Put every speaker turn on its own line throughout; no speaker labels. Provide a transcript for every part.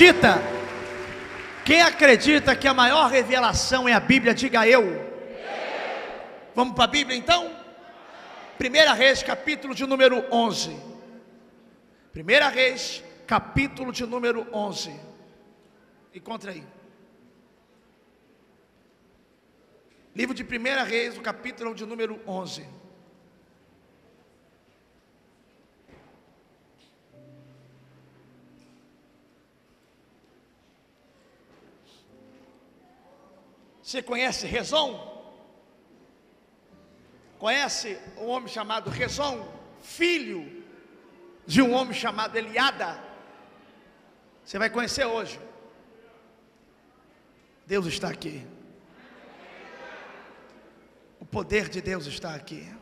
acredita? Quem acredita que a maior revelação é a Bíblia, diga eu. Vamos para a Bíblia então? Primeira Reis, capítulo de número 11. Primeira Reis, capítulo de número 11. Encontra aí. Livro de Primeira Reis, o capítulo de número 11. Você conhece Rezon? Conhece um homem chamado Rezon, filho de um homem chamado Eliada? Você vai conhecer hoje. Deus está aqui. O poder de Deus está aqui.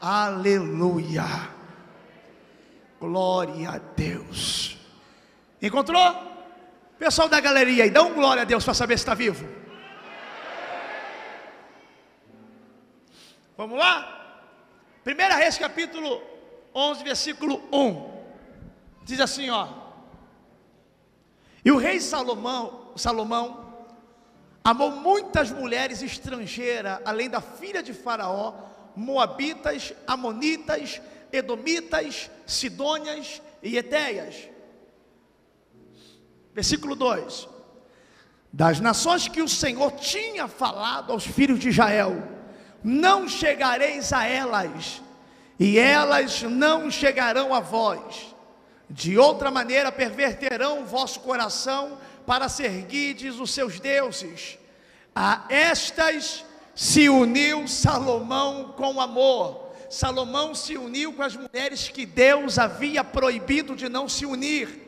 Aleluia. Glória a Deus. Encontrou? Pessoal da galeria aí, dá um glória a Deus para saber se está vivo. Vamos lá? Primeira Reis, capítulo 11, versículo 1. Diz assim, ó. E o rei Salomão, Salomão amou muitas mulheres estrangeiras, além da filha de Faraó, moabitas, amonitas, edomitas, sidônias e etéias Versículo 2: Das nações que o Senhor tinha falado aos filhos de Israel, não chegareis a elas, e elas não chegarão a vós. De outra maneira perverterão o vosso coração para seguirdes os seus deuses. A estas se uniu Salomão com amor. Salomão se uniu com as mulheres que Deus havia proibido de não se unir.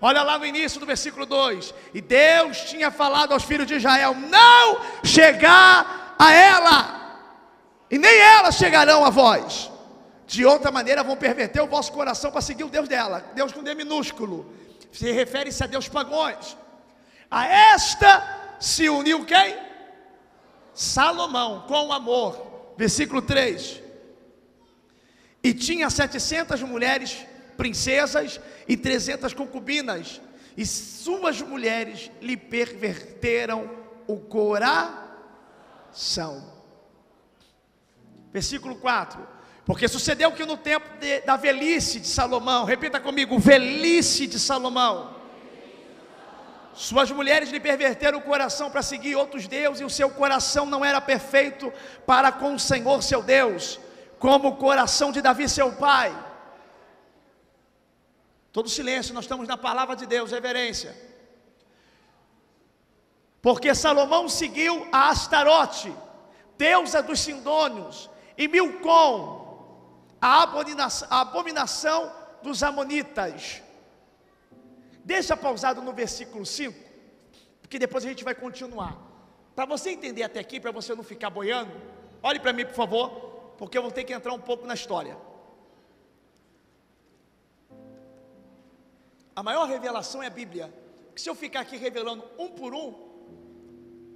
Olha lá no início do versículo 2: E Deus tinha falado aos filhos de Israel: Não chegar a ela, e nem elas chegarão a vós. De outra maneira vão perverter o vosso coração para seguir o Deus dela. Deus com D minúsculo. Se refere-se a Deus pagões. A esta se uniu quem? Salomão, com amor. Versículo 3. E tinha setecentas mulheres princesas e trezentas concubinas, e suas mulheres lhe perverteram o coração. Versículo 4. Porque sucedeu que no tempo de, da velhice de Salomão, repita comigo, velhice de Salomão, suas mulheres lhe perverteram o coração para seguir outros deuses, e o seu coração não era perfeito para com o Senhor seu Deus, como o coração de Davi seu pai. Todo silêncio, nós estamos na palavra de Deus, reverência. Porque Salomão seguiu a Astarote, deusa dos Sindônios, e Milcom, a abominação, dos Amonitas. Deixa pausado no versículo 5, porque depois a gente vai continuar. Para você entender até aqui, para você não ficar boiando, olhe para mim, por favor, porque eu vou ter que entrar um pouco na história. A maior revelação é a Bíblia. Porque se eu ficar aqui revelando um por um,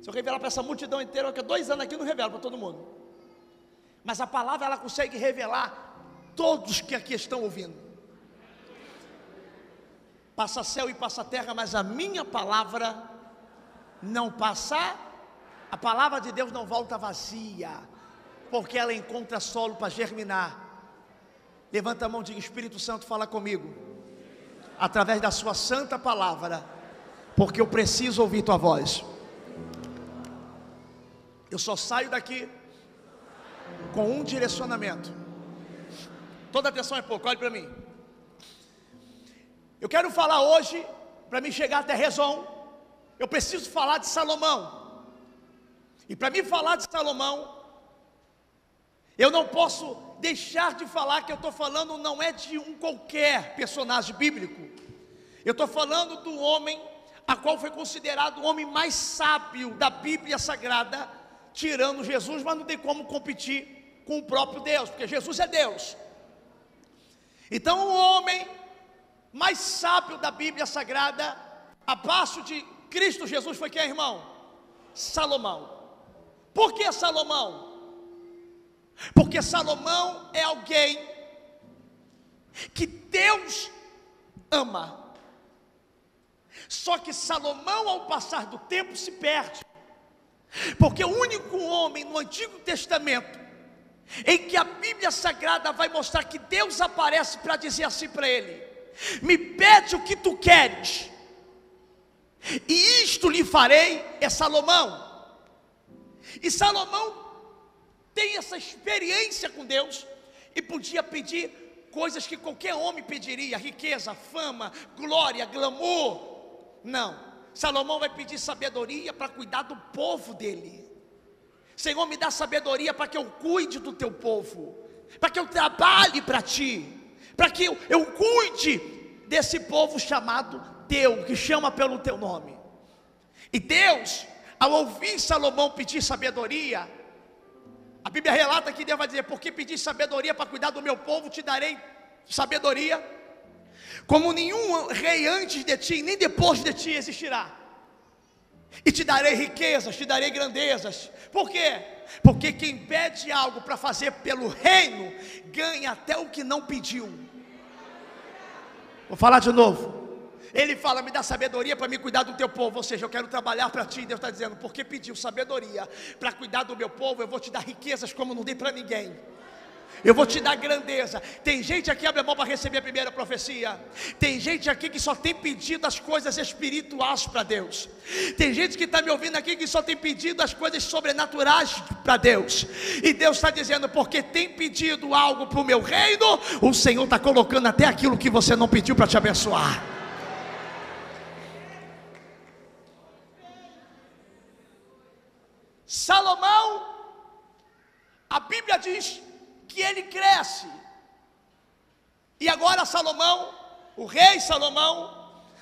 se eu revelar para essa multidão inteira, que dois anos aqui não revelo para todo mundo. Mas a palavra ela consegue revelar todos que aqui estão ouvindo. Passa céu e passa terra, mas a minha palavra não passa. A palavra de Deus não volta vazia, porque ela encontra solo para germinar. Levanta a mão, diga Espírito Santo, fala comigo através da Sua santa palavra, porque eu preciso ouvir Tua voz. Eu só saio daqui com um direcionamento. Toda atenção é pouco, olhe para mim. Eu quero falar hoje, para me chegar até Rezon, eu preciso falar de Salomão. E para mim falar de Salomão, eu não posso deixar de falar que eu estou falando não é de um qualquer personagem bíblico. Eu estou falando do homem a qual foi considerado o homem mais sábio da Bíblia Sagrada, tirando Jesus, mas não tem como competir com o próprio Deus, porque Jesus é Deus. Então, o homem mais sábio da Bíblia Sagrada, abaixo de Cristo Jesus, foi quem, irmão? Salomão. Por que Salomão? Porque Salomão é alguém que Deus ama. Só que Salomão, ao passar do tempo, se perde. Porque o único homem no Antigo Testamento em que a Bíblia Sagrada vai mostrar que Deus aparece para dizer assim para ele: Me pede o que tu queres, e isto lhe farei, é Salomão. E Salomão tem essa experiência com Deus e podia pedir coisas que qualquer homem pediria: riqueza, fama, glória, glamour. Não, Salomão vai pedir sabedoria para cuidar do povo dele. Senhor, me dá sabedoria para que eu cuide do teu povo, para que eu trabalhe para ti, para que eu, eu cuide desse povo chamado teu, que chama pelo teu nome. E Deus, ao ouvir Salomão pedir sabedoria, a Bíblia relata que Deus vai dizer: Porque pedir sabedoria para cuidar do meu povo, te darei sabedoria, como nenhum rei antes de ti, nem depois de ti existirá. E te darei riquezas, te darei grandezas. Por quê? Porque quem pede algo para fazer pelo reino, ganha até o que não pediu. Vou falar de novo. Ele fala: Me dá sabedoria para me cuidar do teu povo. Ou seja, eu quero trabalhar para ti. Deus está dizendo: Porque pediu sabedoria para cuidar do meu povo, eu vou te dar riquezas como não dei para ninguém. Eu vou te dar grandeza. Tem gente aqui, abre a mão para receber a primeira profecia. Tem gente aqui que só tem pedido as coisas espirituais para Deus. Tem gente que está me ouvindo aqui que só tem pedido as coisas sobrenaturais para Deus. E Deus está dizendo, porque tem pedido algo para o meu reino, o Senhor está colocando até aquilo que você não pediu para te abençoar. Salomão, a Bíblia diz que ele cresce. E agora Salomão, o rei Salomão,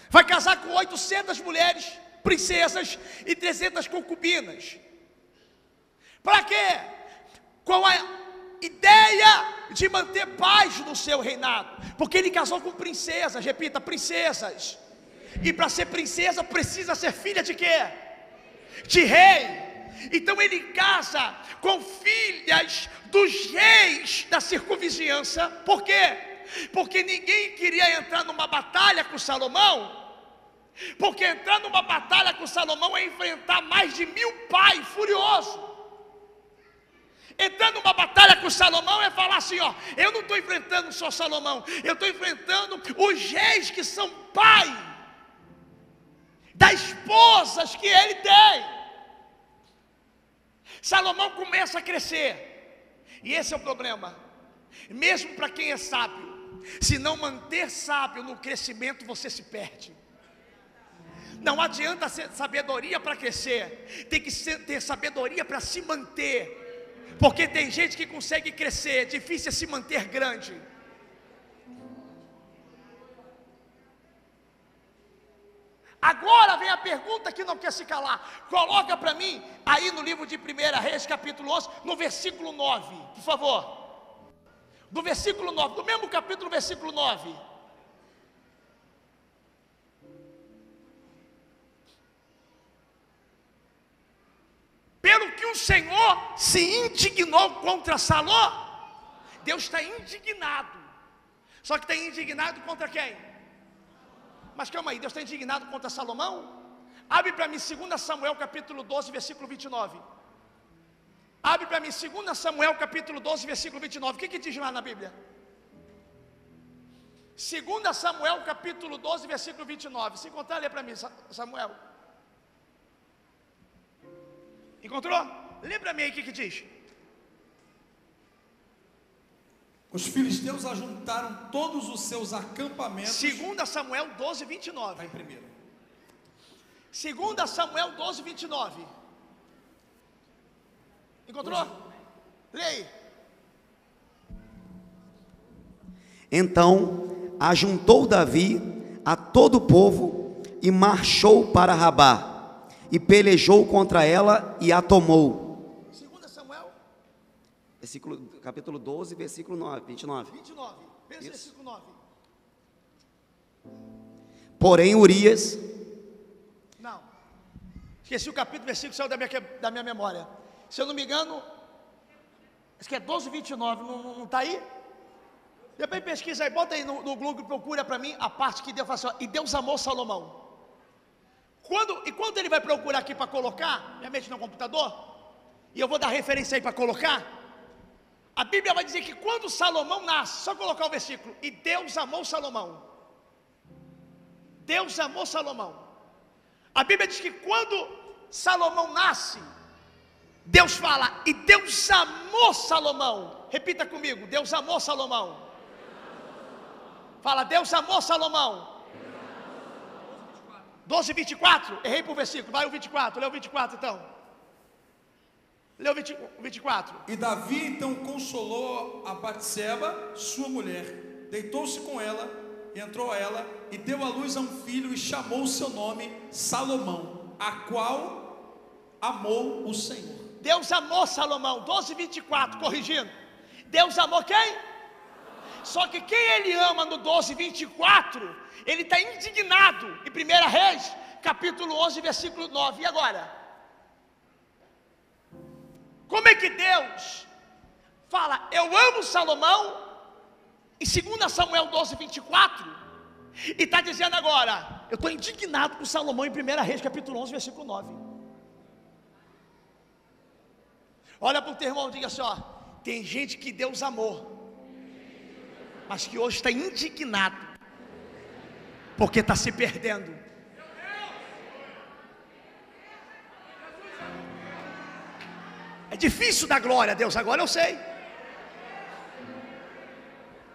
vai casar com 800 mulheres, princesas e 300 concubinas. Para quê? Com a ideia de manter paz no seu reinado, porque ele casou com princesas, repita, princesas. E para ser princesa precisa ser filha de quê? De rei. Então ele casa com filhas dos reis da circunvizinhança. Por quê? Porque ninguém queria entrar numa batalha com Salomão. Porque entrar numa batalha com Salomão é enfrentar mais de mil pais furiosos. Entrar numa batalha com Salomão é falar assim: ó, eu não estou enfrentando só Salomão, eu estou enfrentando os reis que são pai das esposas que ele tem. Salomão começa a crescer, e esse é o problema. Mesmo para quem é sábio, se não manter sábio no crescimento, você se perde. Não adianta sabedoria para crescer, tem que ter sabedoria para se manter. Porque tem gente que consegue crescer, é difícil é se manter grande. Agora vem a pergunta que não quer se calar. Coloca para mim aí no livro de 1 Reis, capítulo 11, no versículo 9, por favor. Do versículo 9, do mesmo capítulo, versículo 9. Pelo que o Senhor se indignou contra Saló, Deus está indignado. Só que está indignado contra quem? Mas calma aí, Deus está indignado contra Salomão? Abre para mim 2 Samuel capítulo 12, versículo 29. Abre para mim 2 Samuel capítulo 12, versículo 29. O que, que diz lá na Bíblia? 2 Samuel capítulo 12, versículo 29. Se encontrar, lê para mim, Samuel. Encontrou? Lê para mim aí o que, que diz.
Os filisteus ajuntaram todos os seus acampamentos.
2 Samuel 12, 29.
Vai primeiro.
2 Samuel 12, 29. Encontrou? Leia.
Então ajuntou Davi a todo o povo e marchou para Rabá e pelejou contra ela e a tomou versículo, capítulo 12, versículo 9, 29.
29, versículo 9.
Porém, Urias.
Não, esqueci o capítulo, versículo saiu da minha, da minha memória. Se eu não me engano, acho que é 12, 29, não está aí? Depois pesquisa aí, bota aí no, no Google, procura para mim a parte que Deus fala assim, ó, e Deus amou Salomão. Quando, e quando ele vai procurar aqui para colocar, minha mente no computador, e eu vou dar referência aí para colocar. A Bíblia vai dizer que quando Salomão nasce, só colocar o versículo, e Deus amou Salomão. Deus amou Salomão. A Bíblia diz que quando Salomão nasce, Deus fala, e Deus amou Salomão. Repita comigo: Deus amou Salomão. Fala, Deus amou Salomão. 12, 24. Errei o versículo. Vai o 24. Lê o 24 então. O 20, 24.
E Davi então consolou a Batseba, sua mulher, deitou-se com ela, entrou a ela e deu à luz a um filho e chamou o seu nome Salomão, a qual amou o Senhor.
Deus amou Salomão. 12, 24. Corrigindo. Deus amou quem? Só que quem ele ama no 12, 24, ele está indignado. Em 1 Reis, capítulo 11, versículo 9. E agora? Como é que Deus fala, eu amo Salomão, em 2 Samuel 12, 24, e está dizendo agora, eu estou indignado com Salomão em 1 Reis, capítulo 11, versículo 9. Olha para o teu irmão e diga assim: ó, tem gente que Deus amou, mas que hoje está indignado, porque está se perdendo. É difícil dar glória a Deus agora, eu sei.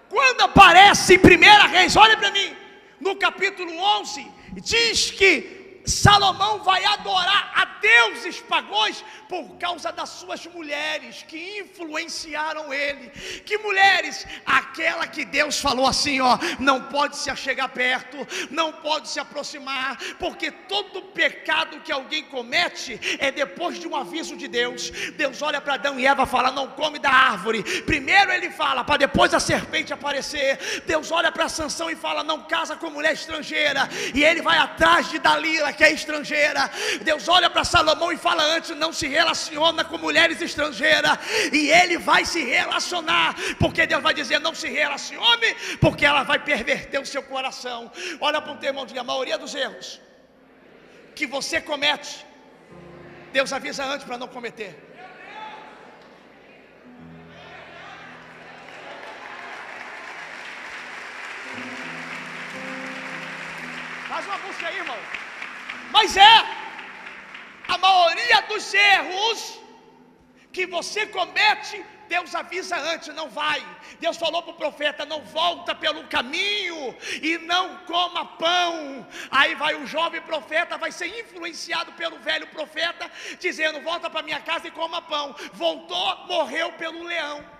Quando aparece em 1 Reis, olha para mim, no capítulo 11, diz que Salomão vai adorar a deuses pagões por causa das suas mulheres que influenciaram ele. Que mulheres? Aquela que Deus falou assim, ó, não pode se achegar perto, não pode se aproximar, porque todo pecado que alguém comete é depois de um aviso de Deus. Deus olha para Adão e Eva e fala: "Não come da árvore". Primeiro ele fala para depois a serpente aparecer. Deus olha para Sansão e fala: "Não casa com mulher estrangeira". E ele vai atrás de Dalila, que é estrangeira. Deus olha para Salomão e fala antes: "Não se relaciona com mulheres estrangeiras". E ele vai se relacionar, porque Deus vai dizer: "Não se relacione", porque ela vai perverter o seu coração. Olha para o teu irmão, diga: a maioria dos erros que você comete, Deus avisa antes para não cometer. Faz uma busca aí, irmão. Mas é a maioria dos erros que você comete, Deus avisa antes, não vai. Deus falou para o profeta: não volta pelo caminho e não coma pão. Aí vai o jovem profeta, vai ser influenciado pelo velho profeta, dizendo: volta para minha casa e coma pão. Voltou, morreu pelo leão.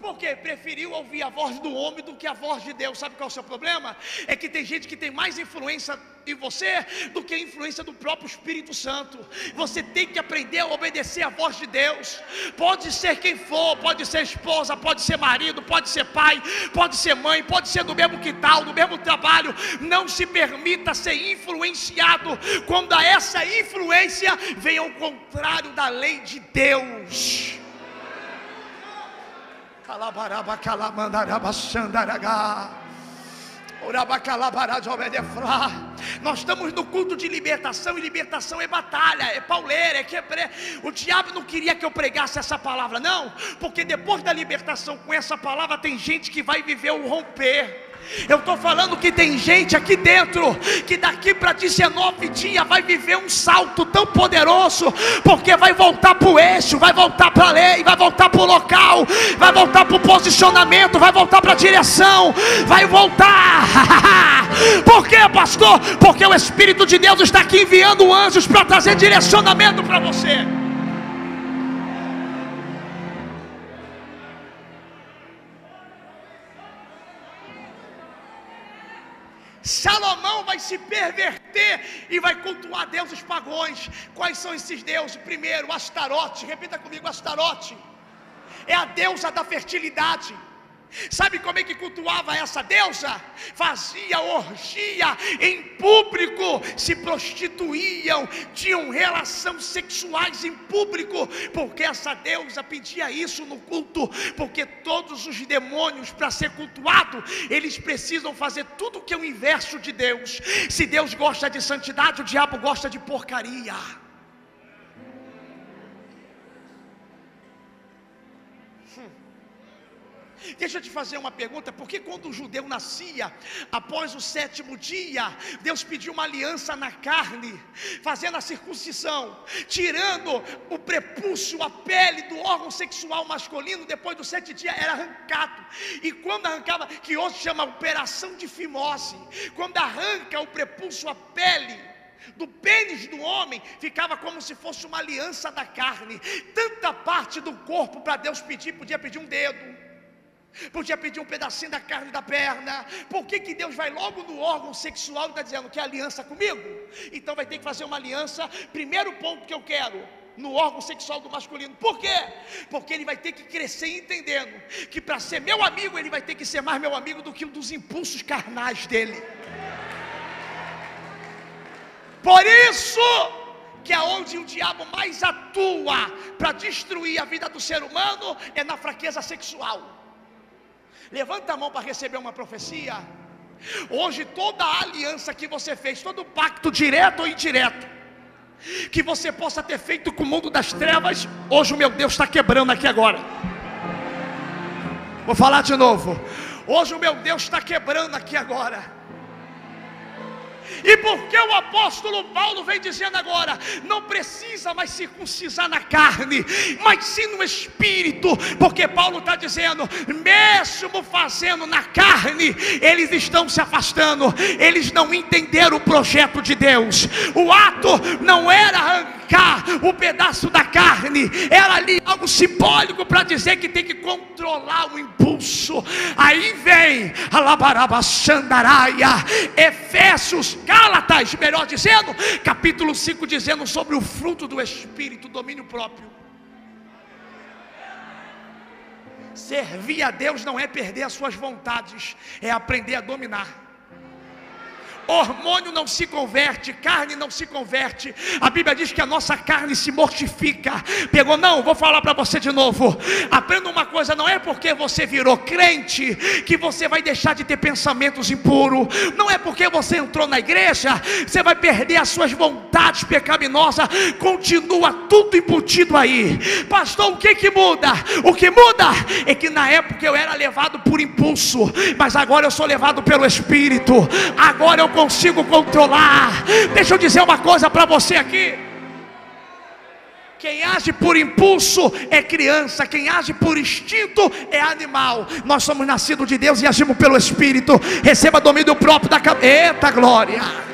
Porque preferiu ouvir a voz do homem do que a voz de Deus. Sabe qual é o seu problema? É que tem gente que tem mais influência em você do que a influência do próprio Espírito Santo. Você tem que aprender a obedecer a voz de Deus. Pode ser quem for, pode ser esposa, pode ser marido, pode ser pai, pode ser mãe, pode ser do mesmo quintal, do mesmo trabalho. Não se permita ser influenciado quando essa influência vem ao contrário da lei de Deus. Nós estamos no culto de libertação e libertação é batalha, é pauleira, é quebre. O diabo não queria que eu pregasse essa palavra, não, porque depois da libertação com essa palavra tem gente que vai viver o romper. Eu estou falando que tem gente aqui dentro que daqui para 19 dias vai viver um salto tão poderoso, porque vai voltar para o eixo, vai voltar para a lei, vai voltar para o local, vai voltar para o posicionamento, vai voltar para a direção, vai voltar. Por quê, pastor? Porque o Espírito de Deus está aqui enviando anjos para trazer direcionamento para você. Salomão vai se perverter e vai cultuar deuses pagões. Quais são esses deuses? Primeiro, Astarote, repita comigo: Astarote é a deusa da fertilidade. Sabe como é que cultuava essa deusa? Fazia orgia em público, se prostituíam, tinham relações sexuais em público, porque essa deusa pedia isso no culto, porque todos os demônios, para ser cultuado, eles precisam fazer tudo que é o inverso de Deus. Se Deus gosta de santidade, o diabo gosta de porcaria. Deixa eu te fazer uma pergunta: por que quando o judeu nascia, após o sétimo dia, Deus pediu uma aliança na carne, fazendo a circuncisão, tirando o prepúcio, a pele do órgão sexual masculino, depois dos sete dias era arrancado, e quando arrancava, que hoje chama operação de fimose, quando arranca o prepúcio, a pele, do pênis do homem ficava como se fosse uma aliança da carne. Tanta parte do corpo para Deus pedir, podia pedir um dedo, Podia pedir um pedacinho da carne da perna. Por que, que Deus vai logo no órgão sexual e está dizendo que é aliança comigo? Então vai ter que fazer uma aliança. Primeiro ponto que eu quero, no órgão sexual do masculino. Por quê? Porque ele vai ter que crescer entendendo que para ser meu amigo, ele vai ter que ser mais meu amigo do que um dos impulsos carnais dele. Por isso que aonde o diabo mais atua para destruir a vida do ser humano é na fraqueza sexual. Levanta a mão para receber uma profecia. Hoje, toda a aliança que você fez, todo pacto direto ou indireto, que você possa ter feito com o mundo das trevas, hoje o meu Deus está quebrando aqui agora. Vou falar de novo. Hoje o meu Deus está quebrando aqui agora. E porque o apóstolo Paulo vem dizendo agora, não precisa mais circuncisar na carne, mas sim no espírito, porque Paulo está dizendo, mesmo fazendo na carne, eles estão se afastando, eles não entenderam o projeto de Deus. O ato não era arrancar o pedaço da carne, era ali algo simbólico para dizer que tem que controlar o impulso. Aí vem a Labaraba Xandaraia, Efésios Gálatas, melhor dizendo, capítulo 5, dizendo sobre o fruto do Espírito, domínio próprio. Servir a Deus não é perder as suas vontades, é aprender a dominar hormônio não se converte, carne não se converte. A Bíblia diz que a nossa carne se mortifica. Pegou, não, vou falar para você de novo. Aprenda uma coisa: não é porque você virou crente que você vai deixar de ter pensamentos impuros. Não é porque você entrou na igreja, você vai perder as suas vontades pecaminosas. Continua tudo embutido aí. Pastor, o que que muda? O que muda é que na época eu era levado por impulso, mas agora eu sou levado pelo Espírito. Agora eu consigo controlar. Deixa eu dizer uma coisa para você aqui. Quem age por impulso é criança, quem age por instinto é animal. Nós somos nascidos de Deus e agimos pelo Espírito. Receba domínio próprio da cabeça. Eita glória!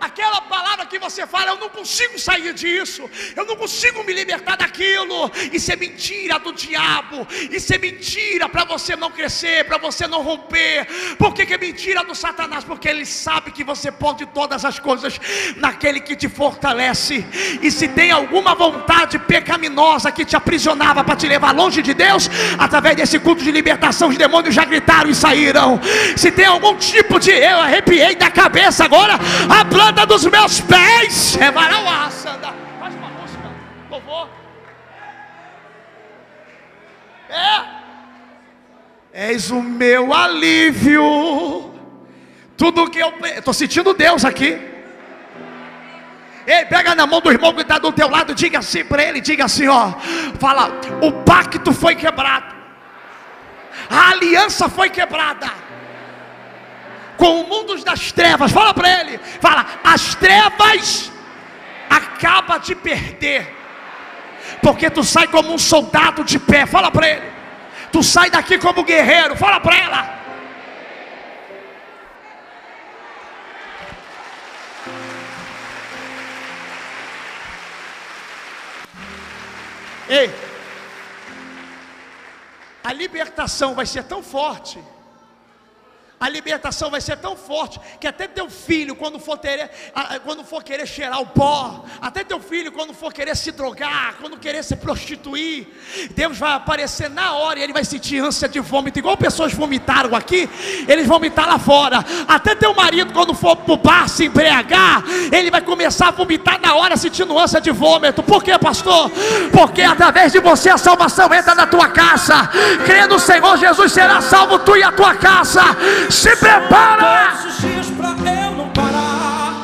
Aquela palavra que você fala, eu não consigo sair disso, eu não consigo me libertar daquilo. Isso é mentira do diabo, isso é mentira para você não crescer, para você não romper. Por que, que é mentira do Satanás? Porque ele sabe que você pode todas as coisas naquele que te fortalece. E se tem alguma vontade pecaminosa que te aprisionava para te levar longe de Deus, através desse culto de libertação, os demônios já gritaram e saíram. Se tem algum tipo de eu arrepiei da cabeça agora, a planta dos meus pés. É Sandra. Faz uma música, louvor. É. És o meu alívio. Tudo que eu estou sentindo Deus aqui. Ei, pega na mão do irmão que está do teu lado, diga assim para ele, diga assim, ó, fala, o pacto foi quebrado, a aliança foi quebrada com o mundo das trevas. Fala para ele, fala, as trevas acaba de perder. Porque tu sai como um soldado de pé. Fala para ele. Tu sai daqui como guerreiro. Fala para ela. Ei, a libertação vai ser tão forte A libertação vai ser tão forte que até teu filho, quando for, ter, quando for querer cheirar o pó, até teu filho, quando for querer se drogar, quando querer se prostituir, Deus vai aparecer na hora e ele vai sentir ânsia de vômito, igual pessoas vomitaram aqui, eles vomitar lá fora. Até teu marido, quando for para bar se embriagar, ele vai começar a vomitar na hora, sentindo ânsia de vômito. Por quê, pastor? Porque através de você a salvação entra na tua casa. Crendo no Senhor Jesus, será salvo tu e a tua casa. Se prepara!
Todos os dias pra eu não parar.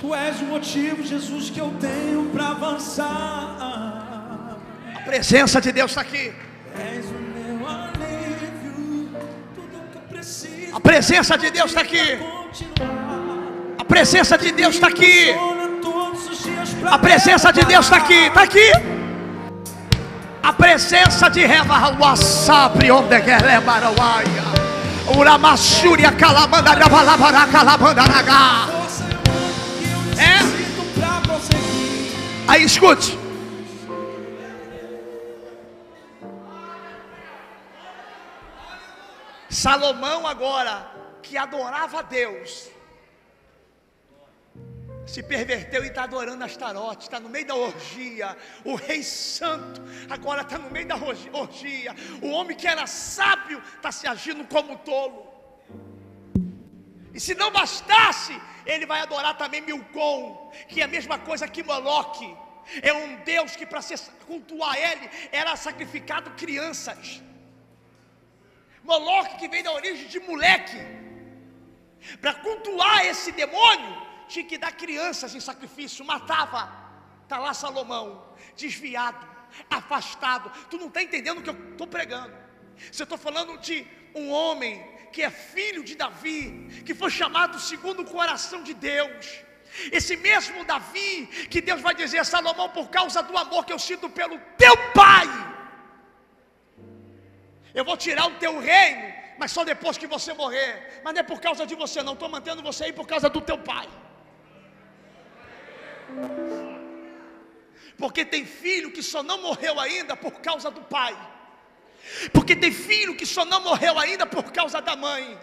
Tu és o motivo, Jesus, que eu tenho para avançar.
A presença de Deus está aqui.
És o meu alívio, tudo que eu preciso.
A presença de Deus está aqui. A presença de Deus está aqui. A presença de Deus está aqui. Está aqui. A presença de Reva Wasabi, onde quer levar o Uramachúria calabanda rabalabara calabanda naga. É? Aí escute. Salomão agora que adorava a Deus se perverteu e está adorando Astarote, está no meio da orgia. O rei santo agora está no meio da orgia. O homem que era sábio está se agindo como tolo. E se não bastasse, ele vai adorar também Milcom, que é a mesma coisa que Moloque. É um Deus que para cultuar ele era sacrificado crianças. Moloque que vem da origem de moleque. Para cultuar esse demônio, tinha que dar crianças em sacrifício, matava. Está lá Salomão, desviado, afastado. Tu não está entendendo o que eu estou pregando. Você estou falando de um homem que é filho de Davi, que foi chamado segundo o coração de Deus. Esse mesmo Davi, que Deus vai dizer a Salomão, por causa do amor que eu sinto pelo teu pai, eu vou tirar o teu reino, mas só depois que você morrer. Mas não é por causa de você, não, estou mantendo você aí por causa do teu pai. Porque tem filho que só não morreu ainda por causa do pai. Porque tem filho que só não morreu ainda por causa da mãe.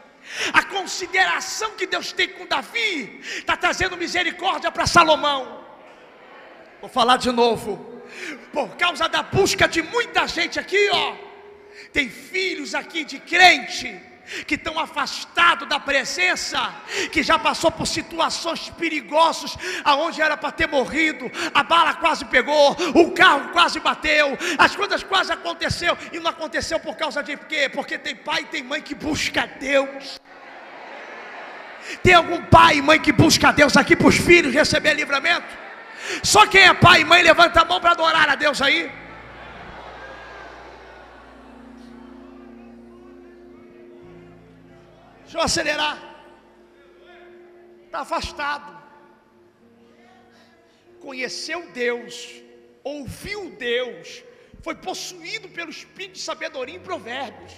A consideração que Deus tem com Davi está trazendo misericórdia para Salomão. Vou falar de novo. Por causa da busca de muita gente aqui, ó. Tem filhos aqui de crente que estão afastados da presença, que já passou por situações perigosas, aonde era para ter morrido, a bala quase pegou, o carro quase bateu, as coisas quase aconteceu e não aconteceu por causa de quê? Porque tem pai e tem mãe que busca Deus. Tem algum pai e mãe que busca Deus aqui para os filhos receber livramento? Só quem é pai e mãe levanta a mão para adorar a Deus aí. Deixa eu acelerar. Está afastado. Conheceu Deus, ouviu Deus, foi possuído pelo espírito de sabedoria em provérbios.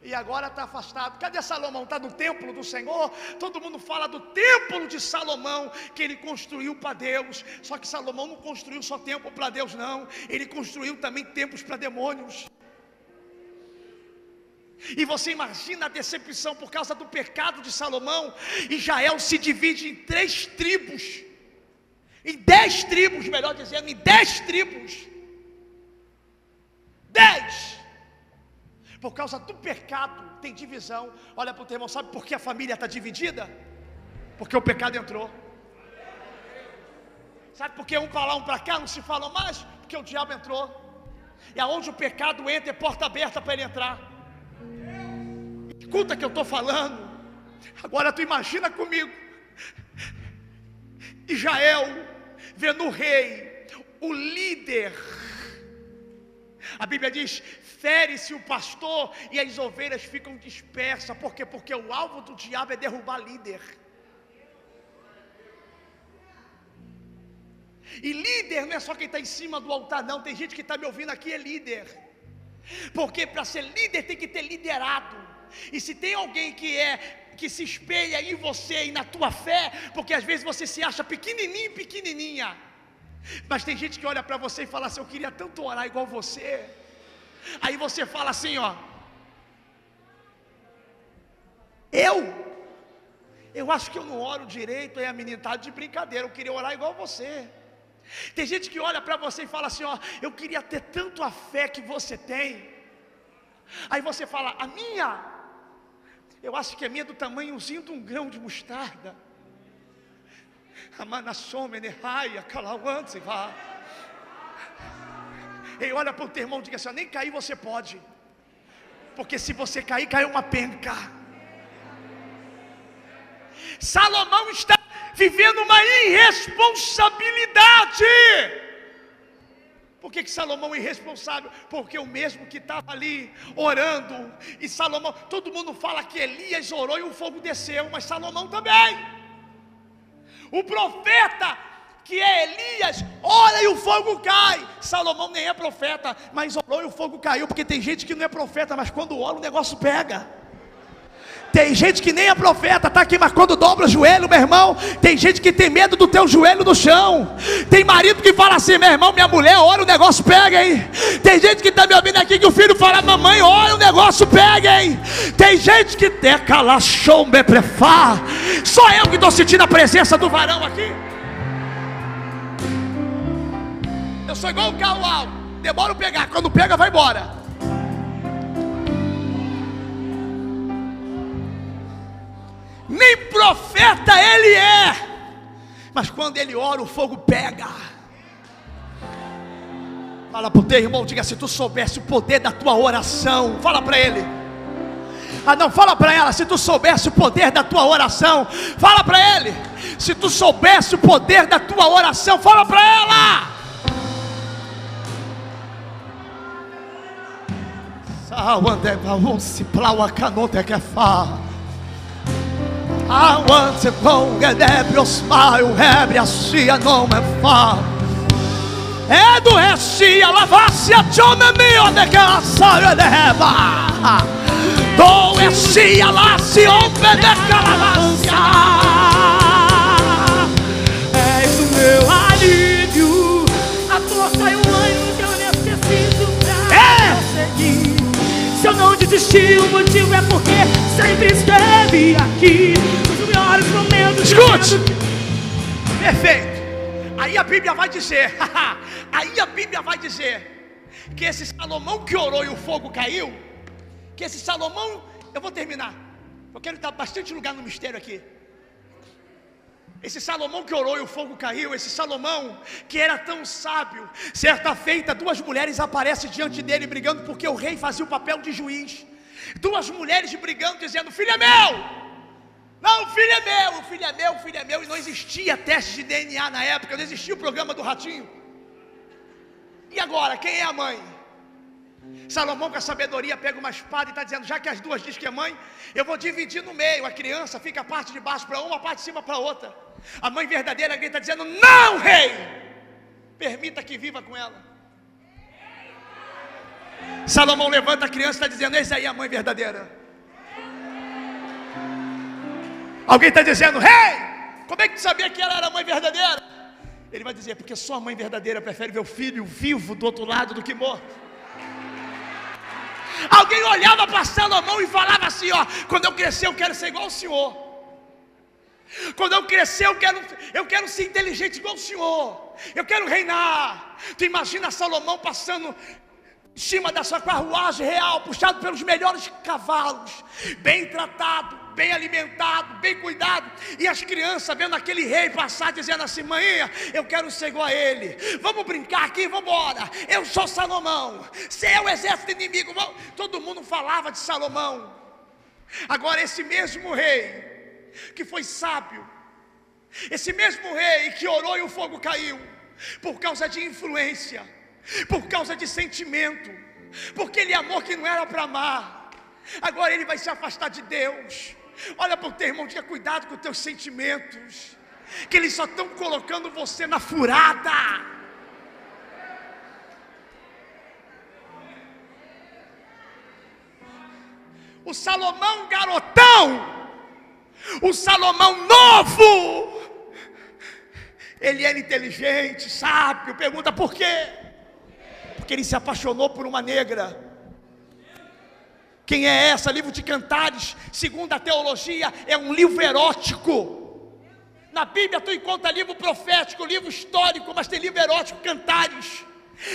E agora está afastado. Cadê Salomão? Está no templo do Senhor? Todo mundo fala do templo de Salomão que ele construiu para Deus. Só que Salomão não construiu só templo para Deus, não. Ele construiu também templos para demônios. E você imagina a decepção por causa do pecado de Salomão. Israel se divide em três tribos, em dez tribos, melhor dizendo, em dez tribos. Dez. Por causa do pecado tem divisão. Olha para o teu irmão, sabe por que a família está dividida? Porque o pecado entrou. Sabe por que um para lá, um para cá, não se fala mais? Porque o diabo entrou. E aonde o pecado entra é porta aberta para ele entrar. Escuta que eu estou falando. Agora tu imagina comigo. Israel vendo o rei, o líder. A Bíblia diz: fere-se o pastor e as ovelhas ficam dispersas. Por quê? Porque o alvo do diabo é derrubar líder. E líder não é só quem está em cima do altar, não. Tem gente que está me ouvindo aqui, é líder. Porque para ser líder tem que ter liderado. E se tem alguém que é que se espelha em você e na tua fé, porque às vezes você se acha pequenininho, pequenininha. Mas tem gente que olha para você e fala assim: "Eu queria tanto orar igual você". Aí você fala assim, ó: Eu? Eu acho que eu não oro direito, aí a menina está de brincadeira, eu queria orar igual você. Tem gente que olha para você e fala assim: Ó, eu queria ter tanto a fé que você tem. Aí você fala: A minha, eu acho que a minha é do tamanhozinho de um grão de mostarda. Amanassomene, raia, calauante, vá. Ei, olha para o teu irmão e diga assim: nem cair você pode, porque se você cair, cai uma penca. Salomão está vivendo uma irresponsabilidade. Por que, que Salomão é irresponsável? Porque o mesmo que estava ali orando, e Salomão, todo mundo fala que Elias orou e o fogo desceu, mas Salomão também. O profeta que é Elias, ora e o fogo cai. Salomão nem é profeta, mas orou e o fogo caiu, porque tem gente que não é profeta, mas quando ora o negócio pega. Tem gente que nem é profeta, tá aqui, mas quando dobra o joelho, meu irmão, tem gente que tem medo do teu joelho no chão. Tem marido que fala assim, meu irmão, minha mulher, ora o negócio pega, hein? Tem gente que está me ouvindo aqui que o filho fala, mamãe, ora o negócio pega, hein? Tem gente que decalachou me prefar. Só eu que estou sentindo a presença do varão aqui. Eu sou igual o carro alto, demora pegar, quando pega, vai embora. Nem profeta ele é, mas quando ele ora, o fogo pega. Fala para o teu irmão, diga se tu soubesse o poder da tua oração, fala para ele. Ah, não, fala para ela, se tu soubesse o poder da tua oração, fala para ele. Se tu soubesse o poder da tua oração, fala para ela. Salve, vamos se plaua canote que é fala. Avanze com Gedebrios Maio, Rebre a Cia, não é do Ressia, lavasse a Tchona Mio, de que a saia leva. Do Ressia, lá se ompe de que Se eu não desisti, o motivo é porque sempre esteve aqui. Escute! Perfeito. Aí a Bíblia vai dizer, aí a Bíblia vai dizer que esse Salomão que orou e o fogo caiu, que esse Salomão, eu vou terminar. Eu quero dar bastante lugar no mistério aqui. Esse Salomão que orou e o fogo caiu, esse Salomão que era tão sábio, certa feita, duas mulheres aparecem diante dele brigando porque o rei fazia o papel de juiz. Duas mulheres brigando, dizendo: Filho é meu, não, filho é meu, filho é meu, filho é meu. E não existia teste de DNA na época, não existia o programa do ratinho. E agora, quem é a mãe? Salomão, com a sabedoria, pega uma espada e está dizendo: já que as duas dizem que é mãe, eu vou dividir no meio. A criança fica a parte de baixo para uma, a parte de cima para outra. A mãe verdadeira grita dizendo: Não, rei, permita que viva com ela. Salomão levanta a criança e está dizendo: Eis aí a mãe verdadeira. Alguém está dizendo, rei, como é que tu sabia que ela era a mãe verdadeira? Ele vai dizer, porque só a mãe verdadeira prefere ver o filho vivo do outro lado do que morto. Alguém olhava para Salomão e falava assim: ó, quando eu crescer eu quero ser igual ao senhor. Quando eu crescer eu quero, eu quero ser inteligente igual ao senhor. Eu quero reinar. Tu imagina Salomão passando em cima da sua carruagem real, puxado pelos melhores cavalos, bem tratado, bem alimentado, bem cuidado, e as crianças vendo aquele rei passar, dizendo assim: mãe, eu quero ser igual a ele, vamos brincar aqui, vamos embora. Eu sou Salomão, se é o exército inimigo, todo mundo falava de Salomão. Agora, esse mesmo rei, que foi sábio, esse mesmo rei que orou e o fogo caiu, por causa de influência, por causa de sentimento, porque ele amou que não era para amar. Agora ele vai se afastar de Deus. Olha para o teu irmão, diga cuidado com os teus sentimentos, que eles só estão colocando você na furada. O Salomão garotão, o Salomão novo, ele era inteligente, sábio. Pergunta por quê? Porque ele se apaixonou por uma negra. Quem é essa? Livro de Cantares, segundo a teologia, é um livro erótico. Na Bíblia tu encontra livro profético, livro histórico, mas tem livro erótico, Cantares.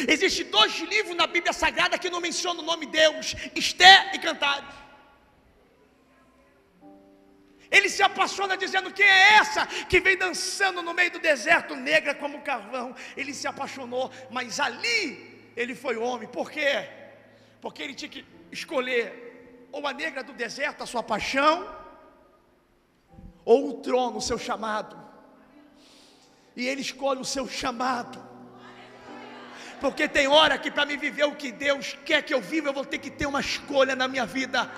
Existem dois livros na Bíblia Sagrada que não mencionam o nome de Deus: Esté e Cantares. Ele se apaixona dizendo: Quem é essa que vem dançando no meio do deserto, negra como carvão? Ele se apaixonou, mas ali ele foi homem. Por quê? Porque ele tinha que escolher ou a negra do deserto, a sua paixão, ou o trono, o seu chamado. E ele escolhe o seu chamado. Porque tem hora que para me viver o que Deus quer que eu viva, eu vou ter que ter uma escolha na minha vida.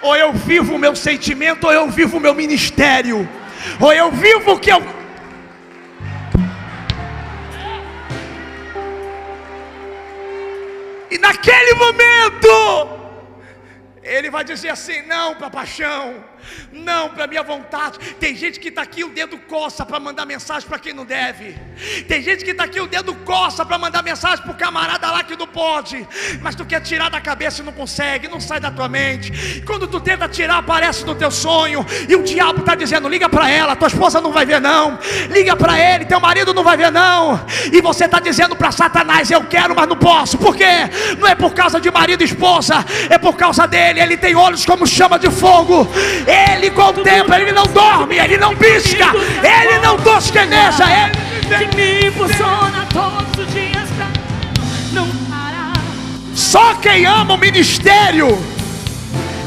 Ou eu vivo o meu sentimento, ou eu vivo o meu ministério. Ou eu vivo o que eu E naquele momento, ele vai dizer assim: não para paixão, não para minha vontade. Tem gente que está aqui o dedo coça para mandar mensagem para quem não deve. Tem gente que está aqui o dedo coça para mandar mensagem para o camarada lá que não pode. Mas tu quer tirar da cabeça e não consegue, não sai da tua mente. Quando tu tenta tirar, aparece no teu sonho. E o diabo está dizendo: liga para ela, tua esposa não vai ver, não. Liga para ele, teu marido não vai ver, não. E você está dizendo para Satanás: eu quero, mas não posso. Por quê? Não é por causa de marido e esposa, é por causa dele. Ele tem olhos como chama de fogo. Ele contempla, ele não dorme, ele não pisca, ele não tosqueneja, ele
me impulsiona todos os dias pra não parar.
Só quem ama o ministério,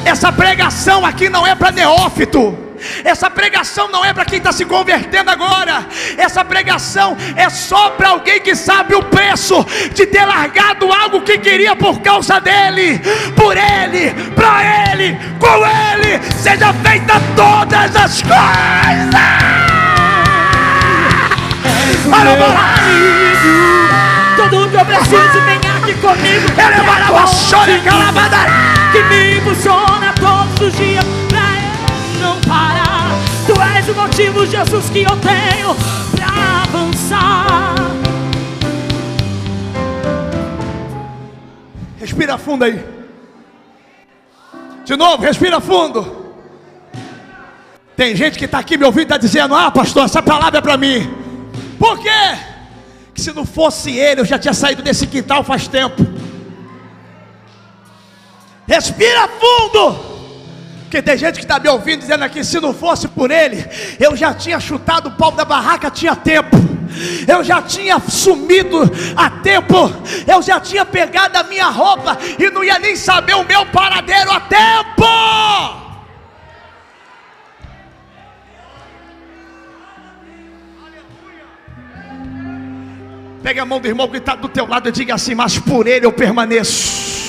essa pregação aqui não é para neófito. Essa pregação não é para quem está se convertendo agora. Essa pregação é só para alguém que sabe o preço de ter largado algo que queria por causa dele, por ele, para ele, com ele. Seja feita todas as coisas. Para
Tudo que eu preciso vem aqui comigo.
Ele vai lá, chore, calabada.
Que me impulsiona todos os dias o motivo, Jesus, que eu tenho pra avançar.
Respira fundo aí. De novo, respira fundo. Tem gente que está aqui me ouvindo e está dizendo: Ah, pastor, essa palavra é para mim. Por quê? Que se não fosse ele, eu já tinha saído desse quintal faz tempo. Respira fundo. Porque tem gente que está me ouvindo dizendo aqui: se não fosse por ele, eu já tinha chutado o pau da barraca, tinha tempo. Eu já tinha sumido a tempo, eu já tinha pegado a minha roupa e não ia nem saber o meu paradeiro a tempo. Pega a mão do irmão que está do teu lado e diga assim: Mas por ele eu permaneço.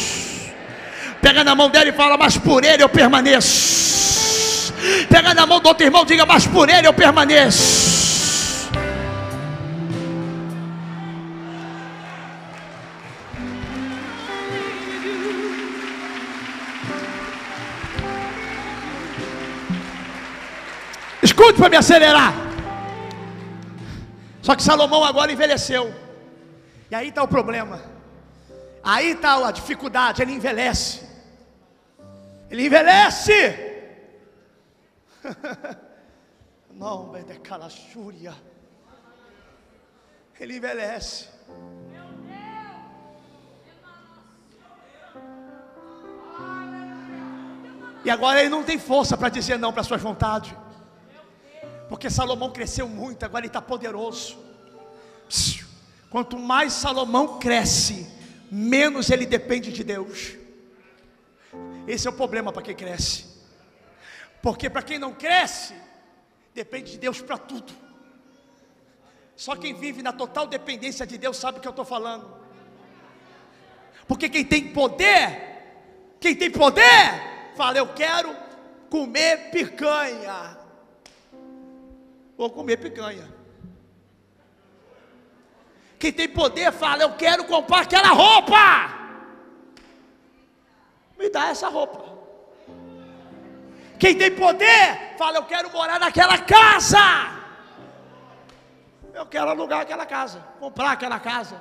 Pega na mão dele e fala: Mas por ele eu permaneço. Pega na mão do outro irmão e diga: Mas por ele eu permaneço. Escute para me acelerar. Só que Salomão agora envelheceu. E aí está o problema. Aí está a dificuldade. Ele envelhece. Ele envelhece. Não, de calachúria. Ele envelhece. E agora ele não tem força para dizer não para suas vontades. Porque Salomão cresceu muito, agora ele está poderoso. Quanto mais Salomão cresce, menos ele depende de Deus. Esse é o problema para quem cresce. Porque para quem não cresce, depende de Deus para tudo. Só quem vive na total dependência de Deus sabe o que eu estou falando. Porque quem tem poder, quem tem poder, fala: Eu quero comer picanha. Vou comer picanha. Quem tem poder fala: Eu quero comprar aquela roupa. Me dá essa roupa. Quem tem poder fala: Eu quero morar naquela casa. Eu quero alugar aquela casa, comprar aquela casa.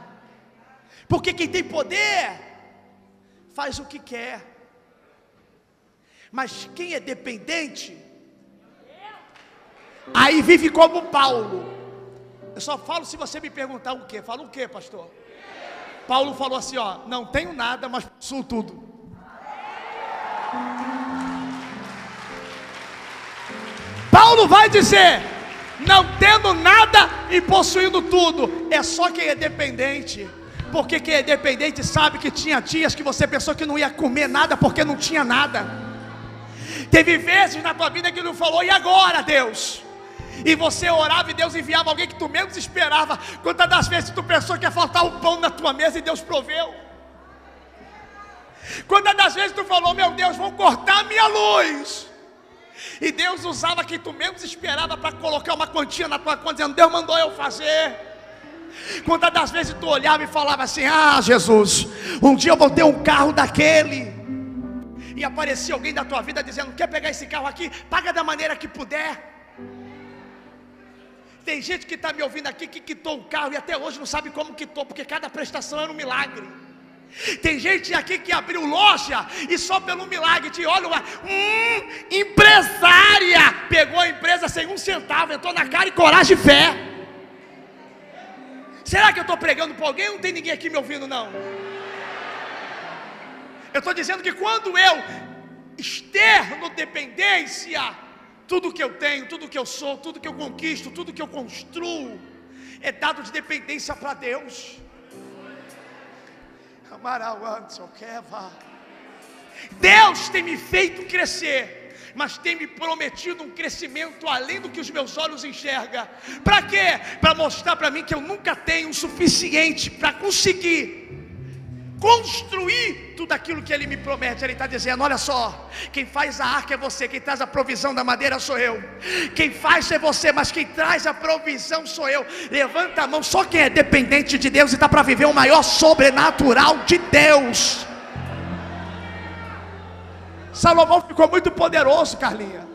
Porque quem tem poder faz o que quer. Mas quem é dependente, aí vive como Paulo. Eu só falo se você me perguntar o quê. Fala o quê, pastor? Paulo falou assim: ó, não tenho nada, mas possuo tudo. Paulo vai dizer: não tendo nada e possuindo tudo, é só quem é dependente. Porque quem é dependente sabe que tinha dias que você pensou que não ia comer nada porque não tinha nada. Teve vezes na tua vida que não falou, e agora, Deus? E você orava e Deus enviava alguém que tu menos esperava. Quantas das vezes tu pensou que ia faltar o pão na tua mesa e Deus proveu? Quantas das vezes tu falou, meu Deus, vão cortar a minha luz? E Deus usava quem tu menos esperava para colocar uma quantia na tua conta, dizendo: Deus mandou eu fazer. Quantas das vezes tu olhava e falava assim: Ah, Jesus, um dia eu vou ter um carro daquele. E aparecia alguém da tua vida dizendo: Quer pegar esse carro aqui? Paga da maneira que puder. Tem gente que está me ouvindo aqui que quitou o carro e até hoje não sabe como quitou, porque cada prestação era um milagre. Tem gente aqui que abriu loja e só pelo milagre te olha uma hum, empresária pegou a empresa sem um centavo, entrou na cara e coragem e fé. Será que eu estou pregando para alguém? Não tem ninguém aqui me ouvindo, não. Eu estou dizendo que quando eu externo dependência, tudo que eu tenho, tudo que eu sou, tudo que eu conquisto, tudo que eu construo, é dado de dependência para Deus. Deus tem me feito crescer, mas tem me prometido um crescimento além do que os meus olhos enxergam. Para quê? Para mostrar para mim que eu nunca tenho o suficiente para conseguir construir tudo aquilo que Ele me promete. Ele está dizendo: olha só, quem faz a arca é você, quem traz a provisão da madeira sou eu. Quem faz é você, mas quem traz a provisão sou eu. Levanta a mão, só quem é dependente de Deus e está para viver o maior sobrenatural de Deus. Salomão ficou muito poderoso, Carlinha.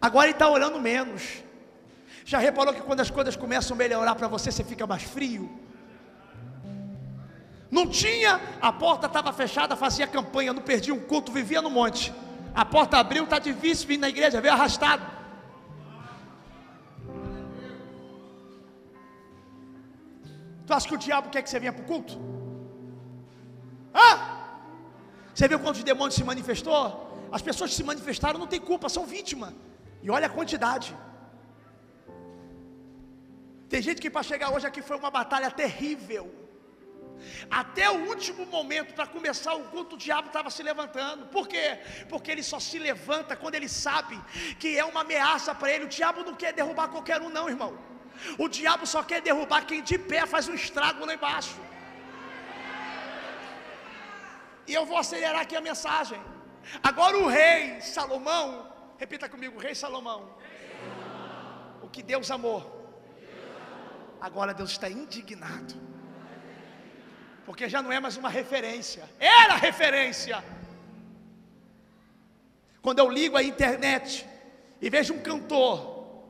Agora ele está orando menos. Já reparou que quando as coisas começam a melhorar para você, você fica mais frio? Não tinha, a porta estava fechada, fazia campanha, não perdia um culto, vivia no monte. A porta abriu, está difícil vir na igreja, veio arrastado. Tu acha que o diabo quer que você venha para o culto? Ah! Você viu quantos demônios se manifestou? As pessoas que se manifestaram não têm culpa, são vítimas. E olha a quantidade. Tem gente que para chegar hoje aqui foi uma batalha terrível. Até o último momento, para começar o culto, o diabo estava se levantando. Por quê? Porque ele só se levanta quando ele sabe que é uma ameaça para ele. O diabo não quer derrubar qualquer um, não, irmão. O diabo só quer derrubar quem de pé faz um estrago lá embaixo. E eu vou acelerar aqui a mensagem. Agora o rei Salomão, repita comigo, rei Salomão. O que Deus amou. Agora Deus está indignado porque já não é mais uma referência, era referência. Quando eu ligo a internet e vejo um cantor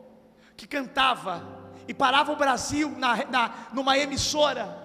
que cantava e parava o Brasil na, na, numa emissora,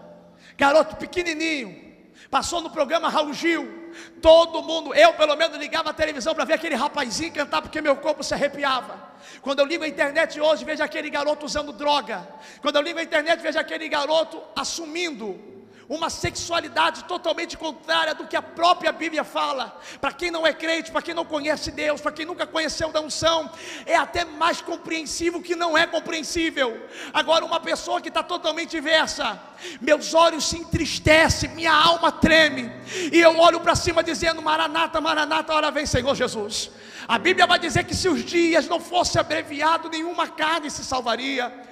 garoto pequenininho, passou no programa Raul Gil, todo mundo, eu pelo menos ligava a televisão para ver aquele rapazinho cantar porque meu corpo se arrepiava. Quando eu ligo a internet hoje, vejo aquele garoto usando droga. Quando eu ligo a internet, vejo aquele garoto assumindo uma sexualidade totalmente contrária do que a própria Bíblia fala. Para quem não é crente, para quem não conhece Deus, para quem nunca conheceu da unção, é até mais compreensível que não é compreensível. Agora, uma pessoa que está totalmente inversa, meus olhos se entristecem, minha alma treme, e eu olho para cima dizendo: Maranata, Maranata, hora vem, Senhor Jesus. A Bíblia vai dizer que se os dias não fossem abreviados, nenhuma carne se salvaria.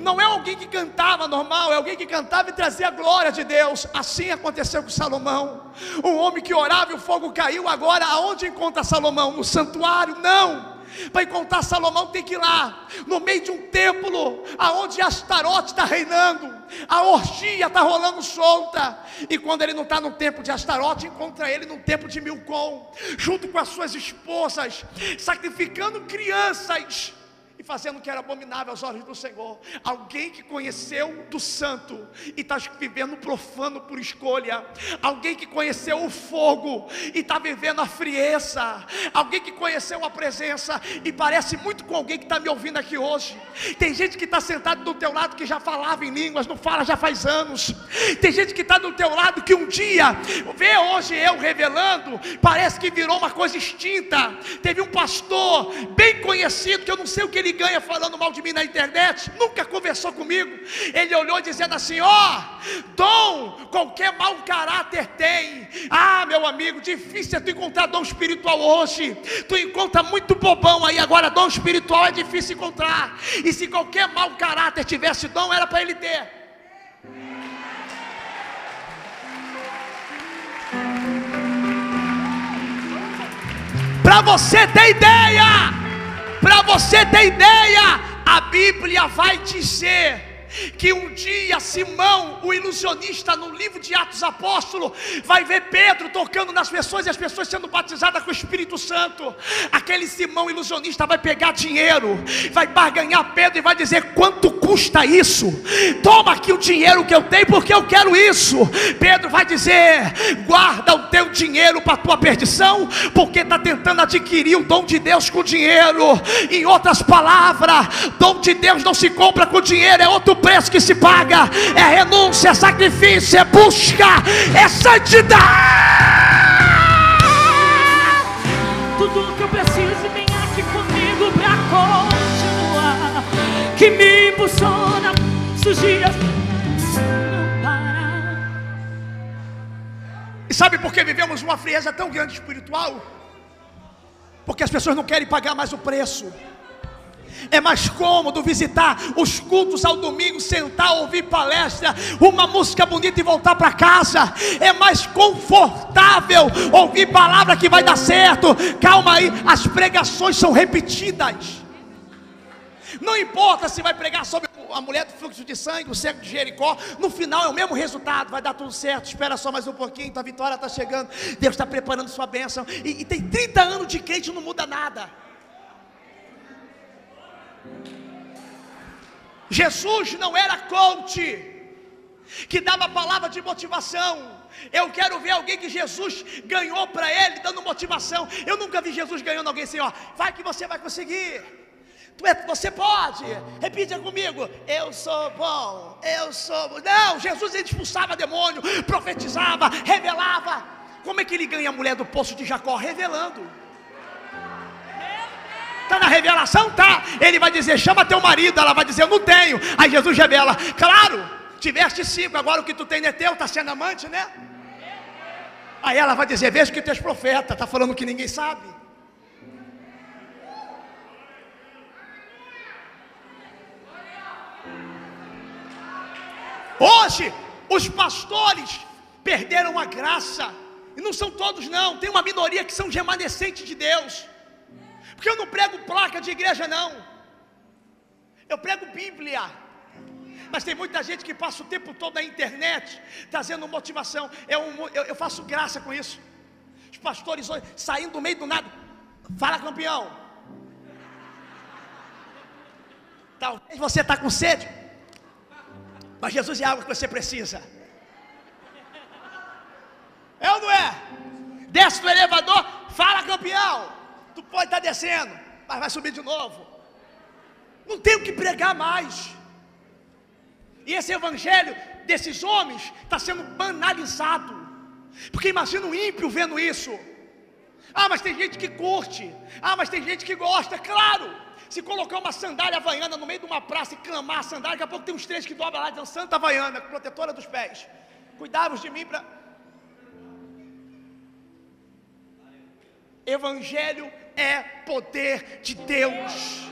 Não é alguém que cantava normal, é alguém que cantava e trazia a glória de Deus. Assim aconteceu com Salomão. Um homem que orava e o fogo caiu. Agora, aonde encontra Salomão? No santuário? Não. Para encontrar Salomão tem que ir lá, no meio de um templo, aonde Astarote está reinando, a orgia está rolando solta. E quando ele não está no templo de Astarote, encontra ele no templo de Milcom, junto com as suas esposas, sacrificando crianças e fazendo o que era abominável aos olhos do Senhor. Alguém que conheceu do santo e está vivendo profano por escolha. Alguém que conheceu o fogo e está vivendo a frieza. Alguém que conheceu a presença e parece muito com alguém que está me ouvindo aqui hoje. Tem gente que está sentado do teu lado que já falava em línguas, não fala já faz anos. Tem gente que está do teu lado que um dia vê hoje eu revelando, parece que virou uma coisa extinta. Teve um pastor bem conhecido que eu não sei o que ele ganha falando mal de mim na internet, nunca conversou comigo. Ele olhou dizendo assim: Ó, oh, dom, qualquer mau caráter tem. Ah, meu amigo, difícil é tu encontrar dom espiritual hoje. Tu encontra muito bobão aí, agora dom espiritual é difícil encontrar. E se qualquer mau caráter tivesse dom, era para ele ter. Para você ter ideia, para você ter ideia, a Bíblia vai dizer que um dia Simão, o ilusionista, no livro de Atos Apóstolo, vai ver Pedro tocando nas pessoas e as pessoas sendo batizadas com o Espírito Santo. Aquele Simão ilusionista vai pegar dinheiro, vai barganhar Pedro e vai dizer: quanto custa isso? Toma aqui o dinheiro que eu tenho, porque eu quero isso. Pedro vai dizer: guarda o teu dinheiro para a tua perdição, porque está tentando adquirir o dom de Deus com dinheiro. Em outras palavras, dom de Deus não se compra com dinheiro, é outro preço que se paga, é renúncia, é sacrifício, é busca, é santidade.
Tudo que eu preciso vem aqui comigo pra continuar. Que me impulsiona os dias.
E sabe por que vivemos uma frieza tão grande espiritual? Porque as pessoas não querem pagar mais o preço. É mais cômodo visitar os cultos ao domingo, sentar, ouvir palestra, uma música bonita e voltar para casa. É mais confortável ouvir palavra que vai dar certo. Calma aí, as pregações são repetidas. Não importa se vai pregar sobre a mulher do fluxo de sangue, o cego de Jericó, no final é o mesmo resultado, vai dar tudo certo. Espera só mais um pouquinho, tua vitória está chegando. Deus está preparando sua bênção. E, e tem 30 anos de crente, não muda nada. Jesus não era coach que dava palavra de motivação. Eu quero ver alguém que Jesus ganhou para ele, dando motivação. Eu nunca vi Jesus ganhando alguém assim, ó, vai que você vai conseguir. É, você pode, repita comigo. Eu sou bom, eu sou. Não, Jesus ele expulsava demônio, profetizava, revelava. Como é que ele ganha a mulher do poço de Jacó? Revelando. Está na revelação? Tá. Ele vai dizer: chama teu marido. Ela vai dizer: eu não tenho. Aí Jesus revela: claro, tiveste cinco, agora o que tu tem é teu, está sendo amante, né? Aí ela vai dizer: veja que tu és profeta, está falando que ninguém sabe. Hoje, os pastores perderam a graça, e não são todos, não, tem uma minoria que são remanescentes de Deus. Porque eu não prego placa de igreja, não. Eu prego Bíblia. Mas tem muita gente que passa o tempo todo na internet trazendo motivação. Eu, eu, eu faço graça com isso. Os pastores saindo do meio do nada. Fala, campeão. Talvez você está com sede. Mas Jesus é algo que você precisa. É ou não é? Desce do elevador, fala campeão. Tu pode estar descendo, mas vai subir de novo. Não tem o que pregar mais. E esse evangelho desses homens está sendo banalizado. Porque imagina um ímpio vendo isso. Ah, mas tem gente que curte. Ah, mas tem gente que gosta. Claro, se colocar uma sandália havaiana no meio de uma praça e clamar a sandália, daqui a pouco tem uns três que dobram lá dizendo Santa Havaiana, protetora dos pés. Cuidavos de mim para. Evangelho é poder de Deus.